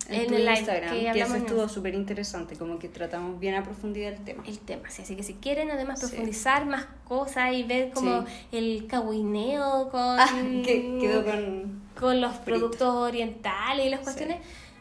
en En tu el live, Instagram, que que, eso estuvo súper interesante, como que tratamos bien a profundidad el tema. El tema, sí. Así que si quieren además Sí. profundizar más cosas y ver como el cahuineo con, Ah, que quedó con... con los frito. productos orientales y las cuestiones,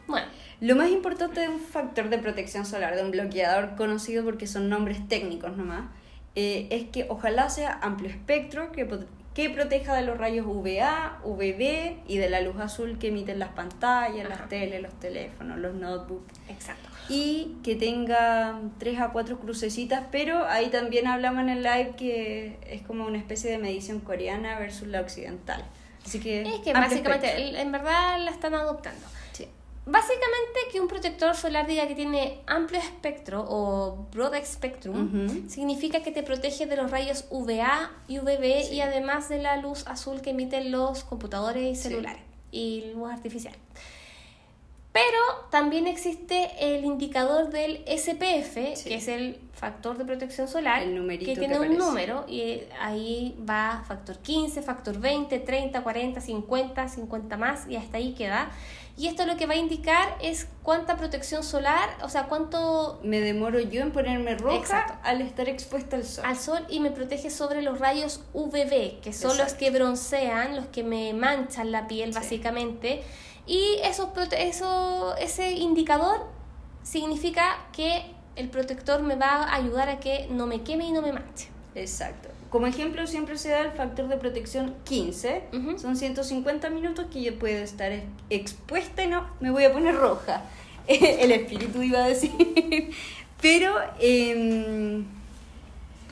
bueno, Lo más importante de un factor de protección solar, de un bloqueador conocido porque son nombres técnicos nomás, eh, es que ojalá sea amplio espectro, que, que proteja de los rayos UVA, UVB y de la luz azul que emiten las pantallas, Ajá. las teles, los teléfonos, los notebooks. exacto. y que tenga 3 a 4 crucecitas, pero ahí también hablamos en el live que es como una especie de medición coreana versus la occidental. Así que Es que básicamente, espectro. en verdad la están adoptando. Sí. Básicamente que un protector solar diga que tiene amplio espectro o broad spectrum significa que te protege de los rayos UVA y UVB Sí. y además de la luz azul que emiten los computadores y Sí. celulares y luz artificial. Pero también existe el indicador del SPF, Sí. que es el factor de protección solar, El que que tiene un número y ahí va factor 15, factor 20, 30, 40, 50, 50 más y hasta ahí queda. Y esto lo que va a indicar es cuánta protección solar, o sea, cuánto Me demoro yo en ponerme roja Exacto. al estar expuesta al sol. al sol y me protege sobre los rayos UVB, que son los que broncean, los que me manchan la piel Sí. básicamente. Y prote- eso, ese indicador significa que el protector me va a ayudar a que no me queme y no me manche. Exacto. Como ejemplo siempre se da el factor de protección 15. Ujú. Son 150 minutos que yo puedo estar ex- expuesta y no me voy a poner roja. El espíritu iba a decir. Pero, em,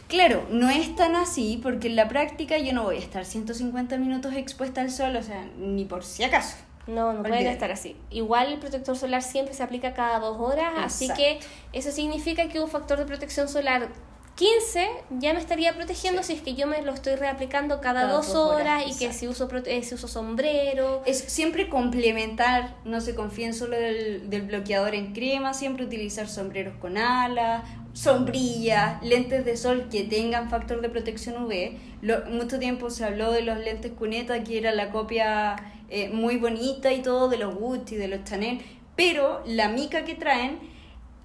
claro, no es tan así porque en la práctica yo no voy a estar 150 minutos expuesta al sol, o sea, ni por si acaso. No, no Olvídalo. estar así. Igual el protector solar siempre se aplica cada dos horas, así que eso significa que un factor de protección solar 15 ya me estaría protegiendo Sí. si es que yo me lo estoy reaplicando cada, Cada dos dos horas, horas, y que si uso, eh, si uso sombrero. Es siempre complementar, no se confíen solo del, del bloqueador en crema, siempre utilizar sombreros con alas, sombrillas, lentes de sol que tengan factor de protección UV. Lo- mucho tiempo se habló de los lentes cuneta, que era la copia eh, muy bonita y todo de los Gucci, de los Chanel, pero la mica que traen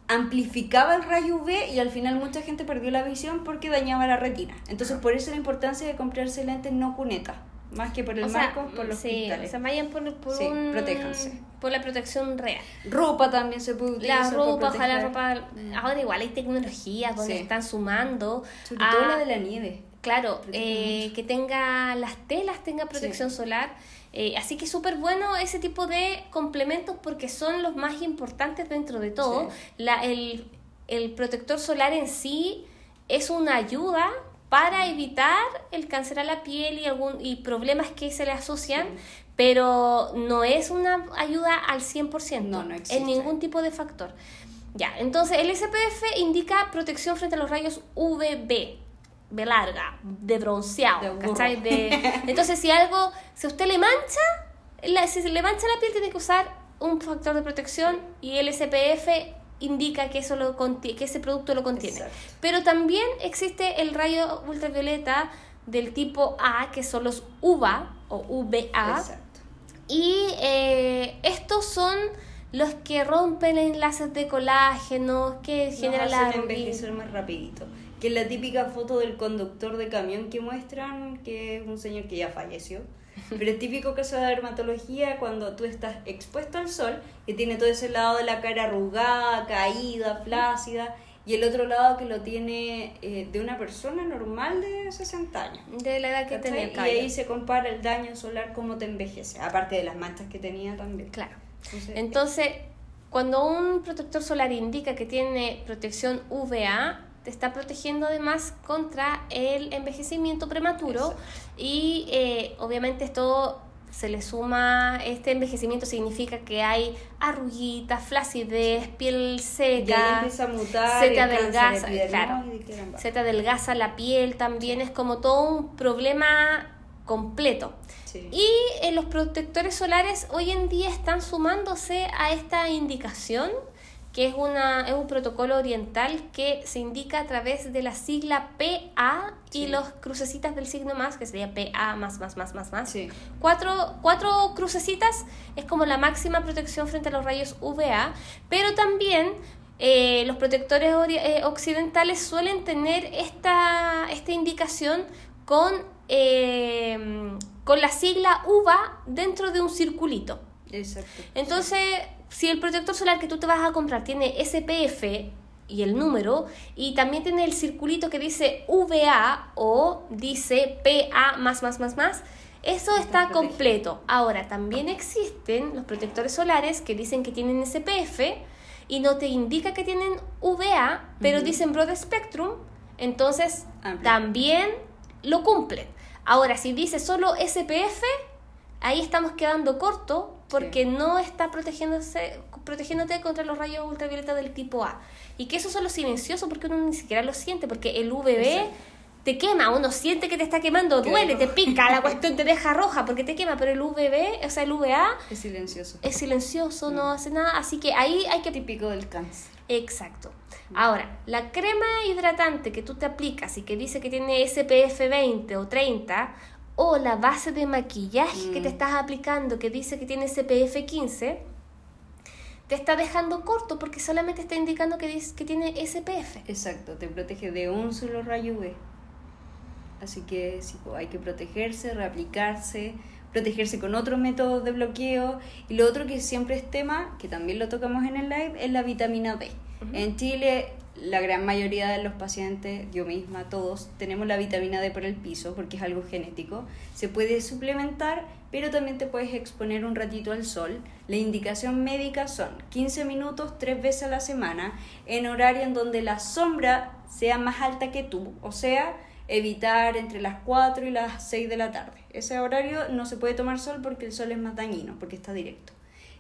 amplificaba el rayo UV y al final mucha gente perdió la visión porque dañaba la retina. Entonces por eso la importancia de comprarse lentes no cuneta. Más que por el O sea, marco, por los sí, cristales. o sea, vayan por, por Sí, un- protéjanse. por la protección real. ropa también se puede utilizar. La ropa, ojalá ropa. Ahora igual hay tecnología donde Sí. están sumando. Sobre a- todo la de la nieve. Claro, eh, que tenga las telas, tenga protección solar. Eh, así que súper bueno ese tipo de complementos porque son los más importantes dentro de todo. Sí. La, el, el protector solar en sí es una ayuda para evitar el cáncer a la piel y, algún, y problemas que se le asocian, pero no es una ayuda al 100% No, no en ningún tipo de factor. Ya, entonces el SPF indica protección frente a los rayos UVB, B larga, de bronceado, De. ¿cachai? De, entonces si algo, si a usted le mancha, la- si se le mancha la piel tiene que usar un factor de protección y el SPF indica que, eso lo que ese producto lo contiene. Exacto. Pero también existe el rayo ultravioleta del tipo A, que son los UVA o UVA. Exacto. Y eh, estos son los que rompen enlaces de colágeno, que generan la envejecer más rapidito. Que es la típica foto del conductor de camión que muestran, que es un señor que ya falleció. Pero es típico caso de dermatología cuando tú estás expuesto al sol, que tiene todo ese lado de la cara arrugada, caída, flácida, y el otro lado que lo tiene eh, de una persona normal de 60 años. De la edad que tenía el y ahí se compara el daño solar cómo te envejece, aparte de las manchas que tenía también. Claro. Entonces, Entonces, cuando un protector solar indica que tiene protección UVA, te está protegiendo además contra el envejecimiento prematuro Exacto. y eh, obviamente esto se le suma, este envejecimiento significa que hay arruguitas, flacidez, piel seca, empieza a mutar, se te adelgaza, claro. se te adelgaza la piel, también es como todo un problema completo. Sí. Y eh, los protectores solares hoy en día están sumándose a esta indicación, que es, una, es un protocolo oriental que se indica a través de la sigla PA y los crucecitas del signo más, que sería PA más, más, más, más, más. Sí. Cuatro, cuatro crucecitas es como la máxima protección frente a los rayos UVA, pero también eh, los protectores eh, occidentales suelen tener esta, esta indicación con, eh, con la sigla UVA dentro de un circulito. Exacto. Entonces, si el protector solar que tú te vas a comprar tiene SPF y el número, y también tiene el circulito que dice VA o dice PA más, más, más, más, eso está completo. Ahora, también existen los protectores solares que dicen que tienen SPF y no te indica que tienen VA, pero dicen Broad Spectrum, entonces Amplio. también lo cumplen. Ahora, si dice solo SPF, ahí estamos quedando corto porque Sí. no está protegiéndose, protegiéndote contra los rayos ultravioleta del tipo A. Y que esos son los silenciosos porque uno ni siquiera lo siente, porque el UVB te quema, uno siente que te está quemando, duele, te pica, la cuestión te deja roja porque te quema, pero el UVB, o sea, el UVA Es silencioso. es silencioso, no Mm. hace nada, así que ahí hay que típico del cáncer. Exacto. Ahora, la crema hidratante que tú te aplicas y que dice que tiene SPF 20 o 30, o la base de maquillaje que te Mm. estás aplicando que dice que tiene SPF 15, te está dejando corto porque solamente está indicando que, dice que tiene SPF. Exacto, te protege de un solo rayo UV. Así que sí, pues, hay que protegerse, reaplicarse, protegerse con otros métodos de bloqueo. Y lo otro que siempre es tema, que también lo tocamos en el live, es la vitamina D. En Chile, la gran mayoría de los pacientes, yo misma, todos, tenemos la vitamina D por el piso porque es algo genético. Se puede suplementar, pero también te puedes exponer un ratito al sol. La indicación médica son 15 minutos tres veces a la semana en horario en donde la sombra sea más alta que tú, o sea, evitar entre las 4 y las 6 de la tarde. Ese horario no se puede tomar sol porque el sol es más dañino, porque está directo.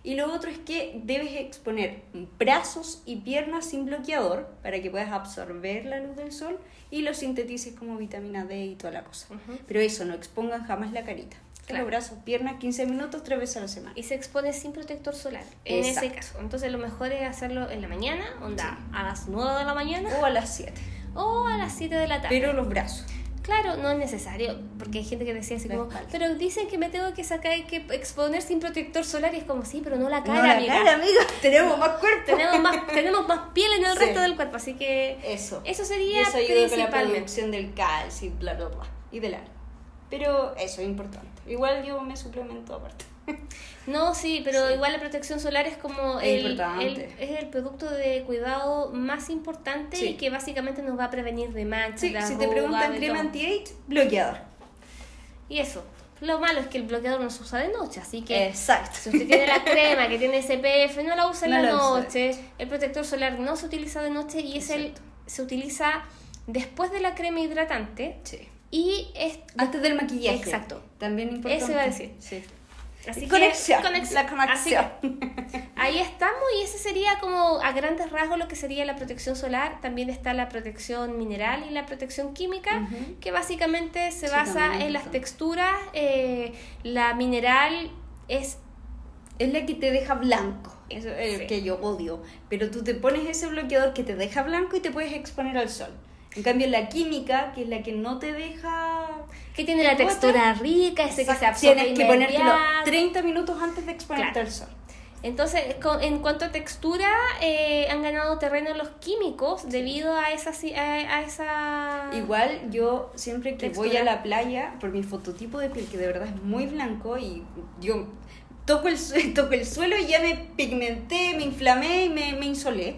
Y lo otro es que debes exponer brazos y piernas sin bloqueador para que puedas absorber la luz del sol y lo sintetices como vitamina D y toda la cosa. Ujú. Pero eso, no expongan jamás la carita. Claro. brazos, piernas, 15 minutos, tres veces a la semana. Y se expone sin protector solar. En ese caso. Entonces lo mejor es hacerlo en la mañana, onda, a las 9 de la mañana O a las 7. o a las 7 de la tarde. Pero los brazos. Claro, no es necesario, porque hay gente que decía así como, pero dicen que me tengo que sacar, que exponer sin protector solar y es como, sí, pero no la cara, no la amiga. cara, amiga. Tenemos más cuerpo. Tenemos más, tenemos más piel en el Sí. resto del cuerpo, así que Eso. eso sería eso ayuda con la producción del calcio bla, bla, bla. Y del agua. Pero eso es importante. Igual yo me suplemento aparte. No, sí, pero igual la protección solar es como Es el, es el producto de cuidado más importante Sí. y que básicamente nos va a prevenir de manchas, Sí, si te preguntan crema anti-age, bloqueador. Y eso. Lo malo es que el bloqueador no se usa de noche, así que Exacto. si usted tiene la crema que tiene SPF, no la usa en la usa noche. El protector solar no se utiliza de noche y es el se utiliza después de la crema hidratante Sí. y es Antes del maquillaje. Exacto. También importante. Eso iba a decir. Sí. Así que- conexión. conex- La conexión. que ahí estamos y ese sería como a grandes rasgos lo que sería la protección solar. También está la protección mineral y la protección química, que básicamente se Sí, basa en las texturas. eh, la mineral es Es la que te deja blanco. Eso es Sí. el que yo odio. Pero tú te pones ese bloqueador que te deja blanco y te puedes exponer al sol. En cambio, la química, que es la que no te deja. que tiene la ¿Te textura rica, ese que se absorbe Tienes que ponértelo inmediato. 30 minutos antes de exponerte Claro. al sol. Entonces, con- en cuanto a textura, eh, han ganado terreno los químicos debido a esa, a, a esa... Igual yo siempre que voy a la playa, por mi fototipo de piel, que de verdad es muy blanco, y yo toco el, toco el suelo y ya me pigmenté, me inflamé y me, me insolé.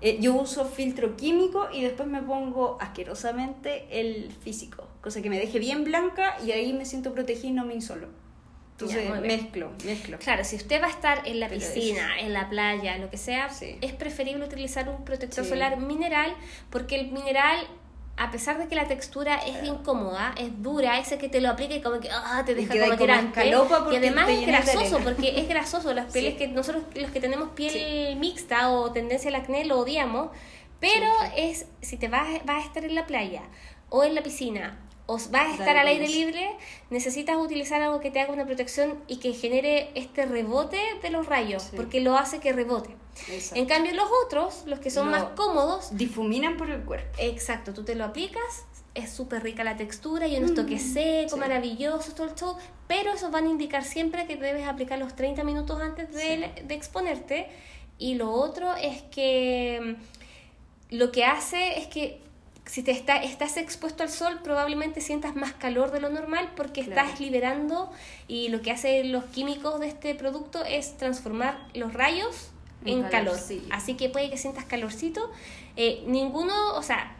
Eh, yo uso filtro químico y después me pongo asquerosamente el físico, cosa que me deje bien blanca y ahí me siento protegida y no me insolo. Entonces Ya, mezclo, mezclo. Claro, si usted va a estar en la Pero piscina, en la playa, lo que sea, Sí. es preferible utilizar un protector Sí. solar mineral porque el mineral, a pesar de que la textura es incómoda, es dura, ese que te lo aplica y como que ah, te deja como tirante. Y además es grasoso, porque es grasoso. Las pieles Sí. que nosotros, los que tenemos piel mixta o tendencia al acné, lo odiamos. Pero es, si te vas, vas a estar en la playa o en la piscina o vas a estar Dale al aire libre, necesitas utilizar algo que te haga una protección y que genere este rebote de los rayos, porque lo hace que rebote. Exacto. En cambio, los otros, los que son Lo- más cómodos, Difuminan por el cuerpo. exacto, tú te lo aplicas, es súper rica la textura y unos toques secos, sí. maravillosos, todo el show, pero esos van a indicar siempre que debes aplicar los 30 minutos antes de, de exponerte. Y lo otro es que mm, lo que hace es que si te está, estás expuesto al sol, probablemente sientas más calor de lo normal porque Claro. estás liberando y lo que hacen los químicos de este producto es transformar los rayos En en calor. Así que puede que sientas calorcito. Eh, ninguno, o sea,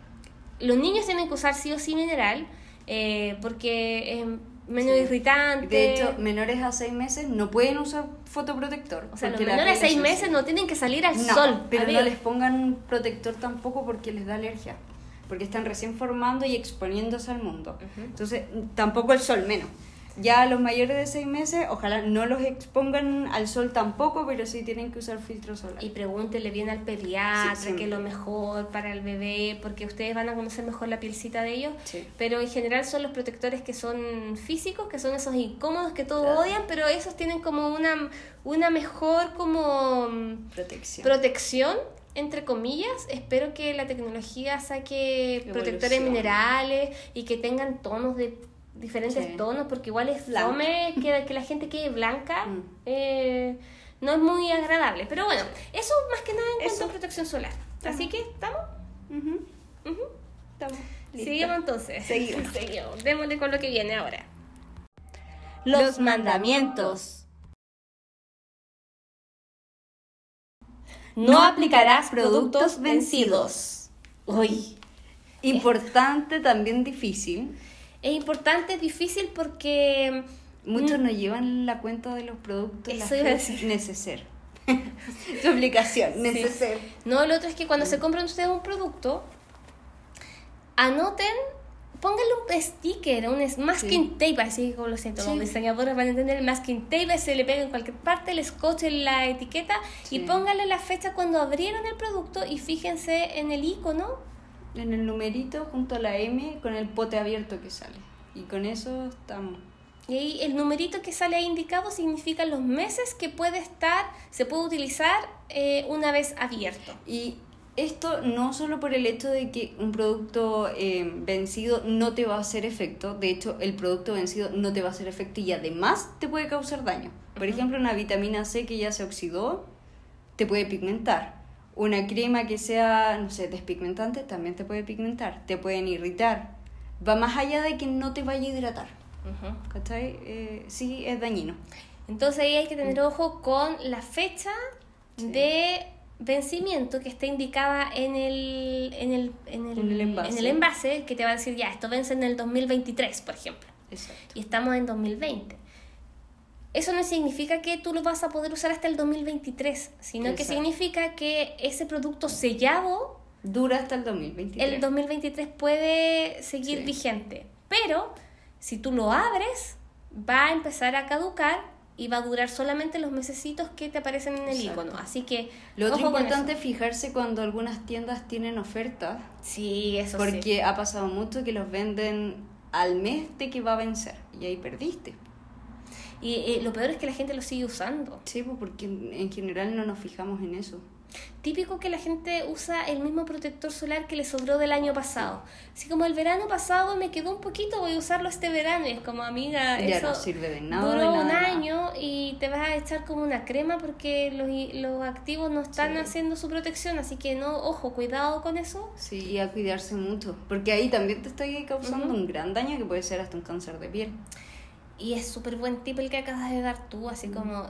los niños tienen que usar sí o sí mineral eh, porque es menos Sí. irritante. De hecho, menores a 6 meses no pueden usar fotoprotector. o sea, los menores es 6 meses no tienen que salir al No, sol. pero no les pongan protector tampoco porque les da alergia. Porque están recién formando y exponiéndose al mundo. Entonces, tampoco el sol menos. Ya los mayores de 6 meses, ojalá no los expongan al sol tampoco, pero sí tienen que usar filtro solar. Y pregúntele bien al pediatra Sí, que es lo mejor para el bebé, porque ustedes van a conocer mejor la pielcita de ellos. Sí. Pero en general son los protectores que son físicos, que son esos incómodos que todos Claro. odian, pero esos tienen como una, una mejor como mm, Protección. protección entre comillas, espero que la tecnología saque protectores minerales y que tengan tonos de diferentes Sí. tonos, porque igual es Blanca. fome que, que la gente quede blanca, Mm. eh, no es muy agradable. Pero bueno, eso más que nada en cuanto Eso. a protección solar. Así que, ¿estamos? Ujú. Ujú. Estamos. Seguimos entonces. Seguimos. Seguimos. Démosle con lo que viene ahora. Los mandamientos. No aplicarás productos vencidos. Uy. Importante, también difícil. Es importante, es difícil porque Muchos no llevan la cuenta de los productos. Eso iba a fe- decir. Neceser. Su aplicación, neceser. No, lo otro es que cuando se compran ustedes un producto, anoten, pónganle un sticker, un masking tape, así como lo siento, Sí. los diseñadores van a entender el masking tape, se le pega en cualquier parte, el scotch en la etiqueta Sí. y pónganle la fecha cuando abrieron el producto y fíjense en el icono. En el numerito junto a la M con el pote abierto que sale. Y con eso estamos. Y ahí el numerito que sale ahí indicado significa los meses que puede estar, se puede utilizar eh, una vez abierto. Y esto no solo por el hecho de que un producto eh, vencido no te va a hacer efecto, de hecho el producto vencido no te va a hacer efecto y además te puede causar daño. Por ejemplo, una vitamina C que ya se oxidó te puede pigmentar. Una crema que sea, no sé, despigmentante también te puede pigmentar, te pueden irritar. Va más allá de que no te vaya a hidratar. Ujú. ¿Cachai? Eh, sí, es dañino. Entonces ahí hay que tener ojo con la fecha de vencimiento que está indicada en el, en el, en el, En el envase. en el envase, que te va a decir ya, esto vence en el 2023, por ejemplo. Exacto. y estamos en 2020. Eso no significa que tú lo vas a poder usar hasta el 2023, sino que significa que ese producto sellado, Dura hasta el 2023. el 2023 puede seguir Sí. vigente. Pero si tú lo abres, va a empezar a caducar y va a durar solamente los mesecitos que te aparecen en el Exacto. icono. Así que Lo otro importante es fijarse cuando algunas tiendas tienen ofertas, Sí, eso porque sí. ha pasado mucho que los venden al mes de que va a vencer y ahí perdiste. Y eh, lo peor es que la gente lo sigue usando. Sí, pues porque en en general no nos fijamos en eso. Típico que la gente usa el mismo protector solar que le sobró del año pasado. Así como el verano pasado me quedó un poquito, voy a usarlo este verano. Y es como, amiga, Ya eso no sirve de nada, duró de nada, un año y te vas a echar como una crema porque los, los activos no están Sí. haciendo su protección. Así que no, ojo, cuidado con eso. Sí, y a cuidarse mucho, porque ahí también te estoy causando Ujú. un gran daño que puede ser hasta un cáncer de piel. Y es súper buen tip el que acabas de dar tú, así como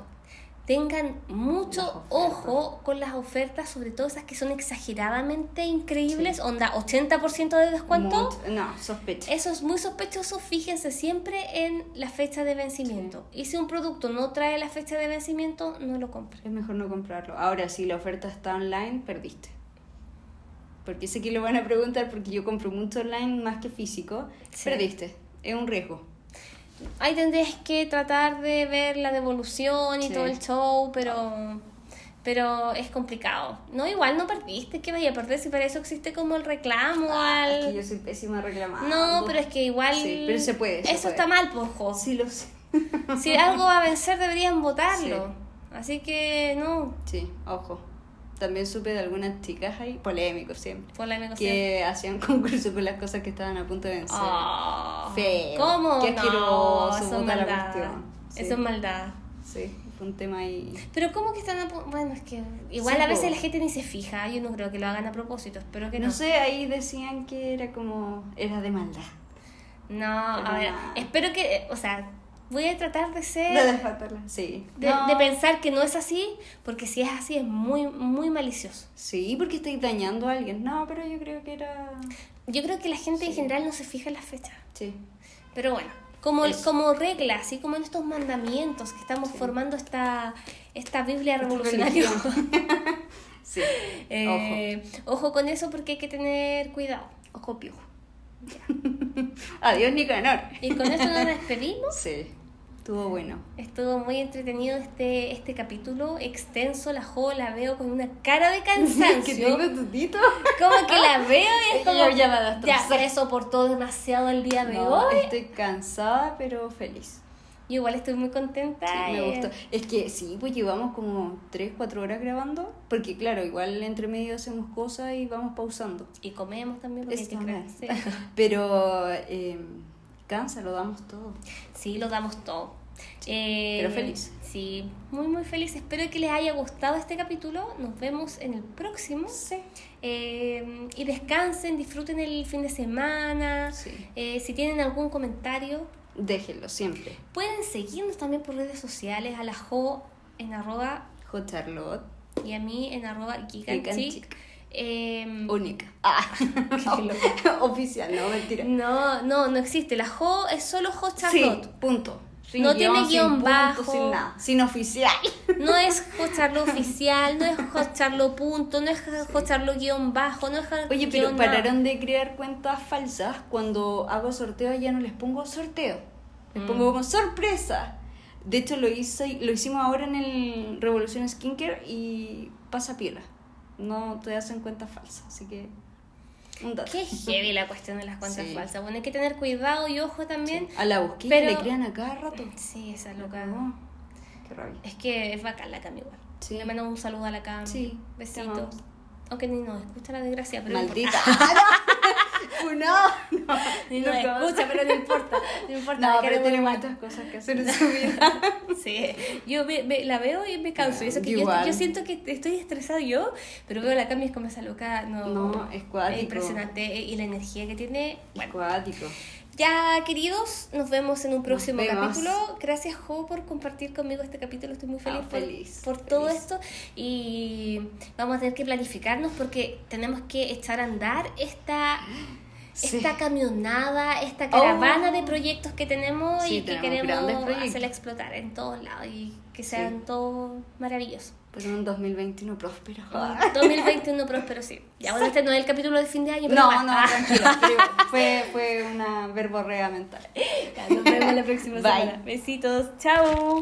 tengan mucho ojo con las ofertas, sobre todo esas que son exageradamente increíbles, onda 80% de descuento. Mucho- no, sospecha. Eso es muy sospechoso, fíjense siempre en la fecha de vencimiento. Y si un producto no trae la fecha de vencimiento, no lo compren. Es mejor no comprarlo. Ahora, si la oferta está online, perdiste. Porque sé que lo van a preguntar porque yo compro mucho online más que físico. Sí. Perdiste. Es un riesgo. Ahí tendrías que tratar de ver la devolución y Sí. todo el show, pero pero es complicado. No, igual no perdiste, que vaya a perder si para eso existe como el reclamo Ah, al... es que yo soy pésima reclamando. No, pero es que igual... Sí, pero se puede, se eso puede. está mal, pojo. Sí, lo sé. Si algo va a vencer, deberían votarlo. Así que no, Sí, ojo. También supe de algunas chicas ahí, polémicos siempre, polémico que hacían concurso con las cosas que estaban a punto de vencer. Ah, Feo. ¿Cómo? Qué no, eso es maldad. Sí. Eso es maldad. Sí, fue un tema ahí. Pero ¿cómo que están a Bueno, es que igual Sí, a veces po. la gente ni se fija. Yo no creo que lo hagan a propósito. Espero que no. No sé, ahí decían que era como. Era de maldad. No, a ver. Espero que. O sea, voy a tratar de ser. De desfatarla. Sí. de, No. de pensar que no es así. Porque si es así, es muy, muy malicioso. Sí, porque estoy dañando a alguien. No, pero yo creo que era. Yo creo que la gente en general no se fija en las fechas. Sí. Pero bueno, como, Eso. como regla, así como en estos mandamientos que estamos formando esta, esta Biblia Esta revolucionaria. Sí. Eh, ojo. con eso porque hay que tener cuidado. Ojo. Ojo piojo. Adiós, Nicanor. Y con esto nos despedimos. Sí. Estuvo bueno. Estuvo muy entretenido este, este capítulo extenso. La Jo la veo con una cara de cansancio. que tengo tutito. Como que la veo y es como. Ya me soportó demasiado el día de No, hoy. estoy cansada, pero feliz. Yo igual estoy muy contenta. Sí, me eh, gustó. Es que sí, pues llevamos como 3, 4 horas grabando. Porque claro, igual entre medio hacemos cosas y vamos pausando. Y comemos también porque hay Eso que. Sí. Pero eh, cansa, lo damos todo. Sí, lo damos todo. Eh, pero feliz. Sí, muy muy feliz. Espero que les haya gustado este capítulo. Nos vemos en el próximo. Eh, y descansen, disfruten el fin de semana. Sí. Eh, si tienen algún comentario, Déjenlo siempre. pueden seguirnos también por redes sociales. A la Jo en arroba Charlotte, y a mí en arroba giganchic. Eh, única. Ah, oficial, no, mentira. no, no, no existe. La Jo es solo Jo Sí, Charlotte. punto. Sin No tiene sin guion punto, bajo. Sin nada, sin oficial. No es Jocharlo oficial, no es Jocharlo punto, no es Jocharlo guion bajo, no es Oye, pero guion nada. pararon de crear cuentas falsas. Cuando hago sorteo ya no les pongo sorteo. Les Mm. pongo como sorpresa. De hecho, lo, hice, lo hicimos ahora en el Revolución Skincare y pasa piola. No te hacen cuentas falsas. Así que. Un dato. Qué heavy la cuestión de las cuentas Sí. falsas. Bueno, hay que tener cuidado y ojo también. A la busquilla Pero- le crean a cada rato. Sí, esa loca. cagó. Qué rabia. Es que es bacán la Cami igual. Sí. Le mando un saludo a la Cami. Sí, Besitos. Aunque ni nos escucha la desgracia, pero no Maldita. importa. no, no, más. escucha, pero no importa. No importa. No, pero tiene muchas cosas que hacer en su vida. Sí, yo me- me- la veo y me canso. Eso que yo, yo siento que estoy estresada yo, pero veo la Cami es como esa loca. No, No, es cuático. impresionante. Y la energía que tiene. Bueno, Acuático. Ya, queridos, nos vemos en un próximo capítulo. Gracias, Jo, por compartir conmigo este capítulo. Estoy muy feliz, Ah, por, feliz, por todo feliz. esto. Y vamos a tener que planificarnos porque tenemos que echar a andar esta, Sí. esta camionada, esta caravana Oh. de proyectos que tenemos Sí, y que tenemos queremos hacerla explotar en todos lados y que sean todos maravillosos. Pues un 2021 próspero. 2021 próspero, sí. Ya, bueno, este no es el capítulo de fin de año, pero No, no, tranquilo. fue, fue una verborrea mental. Ya, Nos vemos la próxima Bye. semana. Besitos. Chao.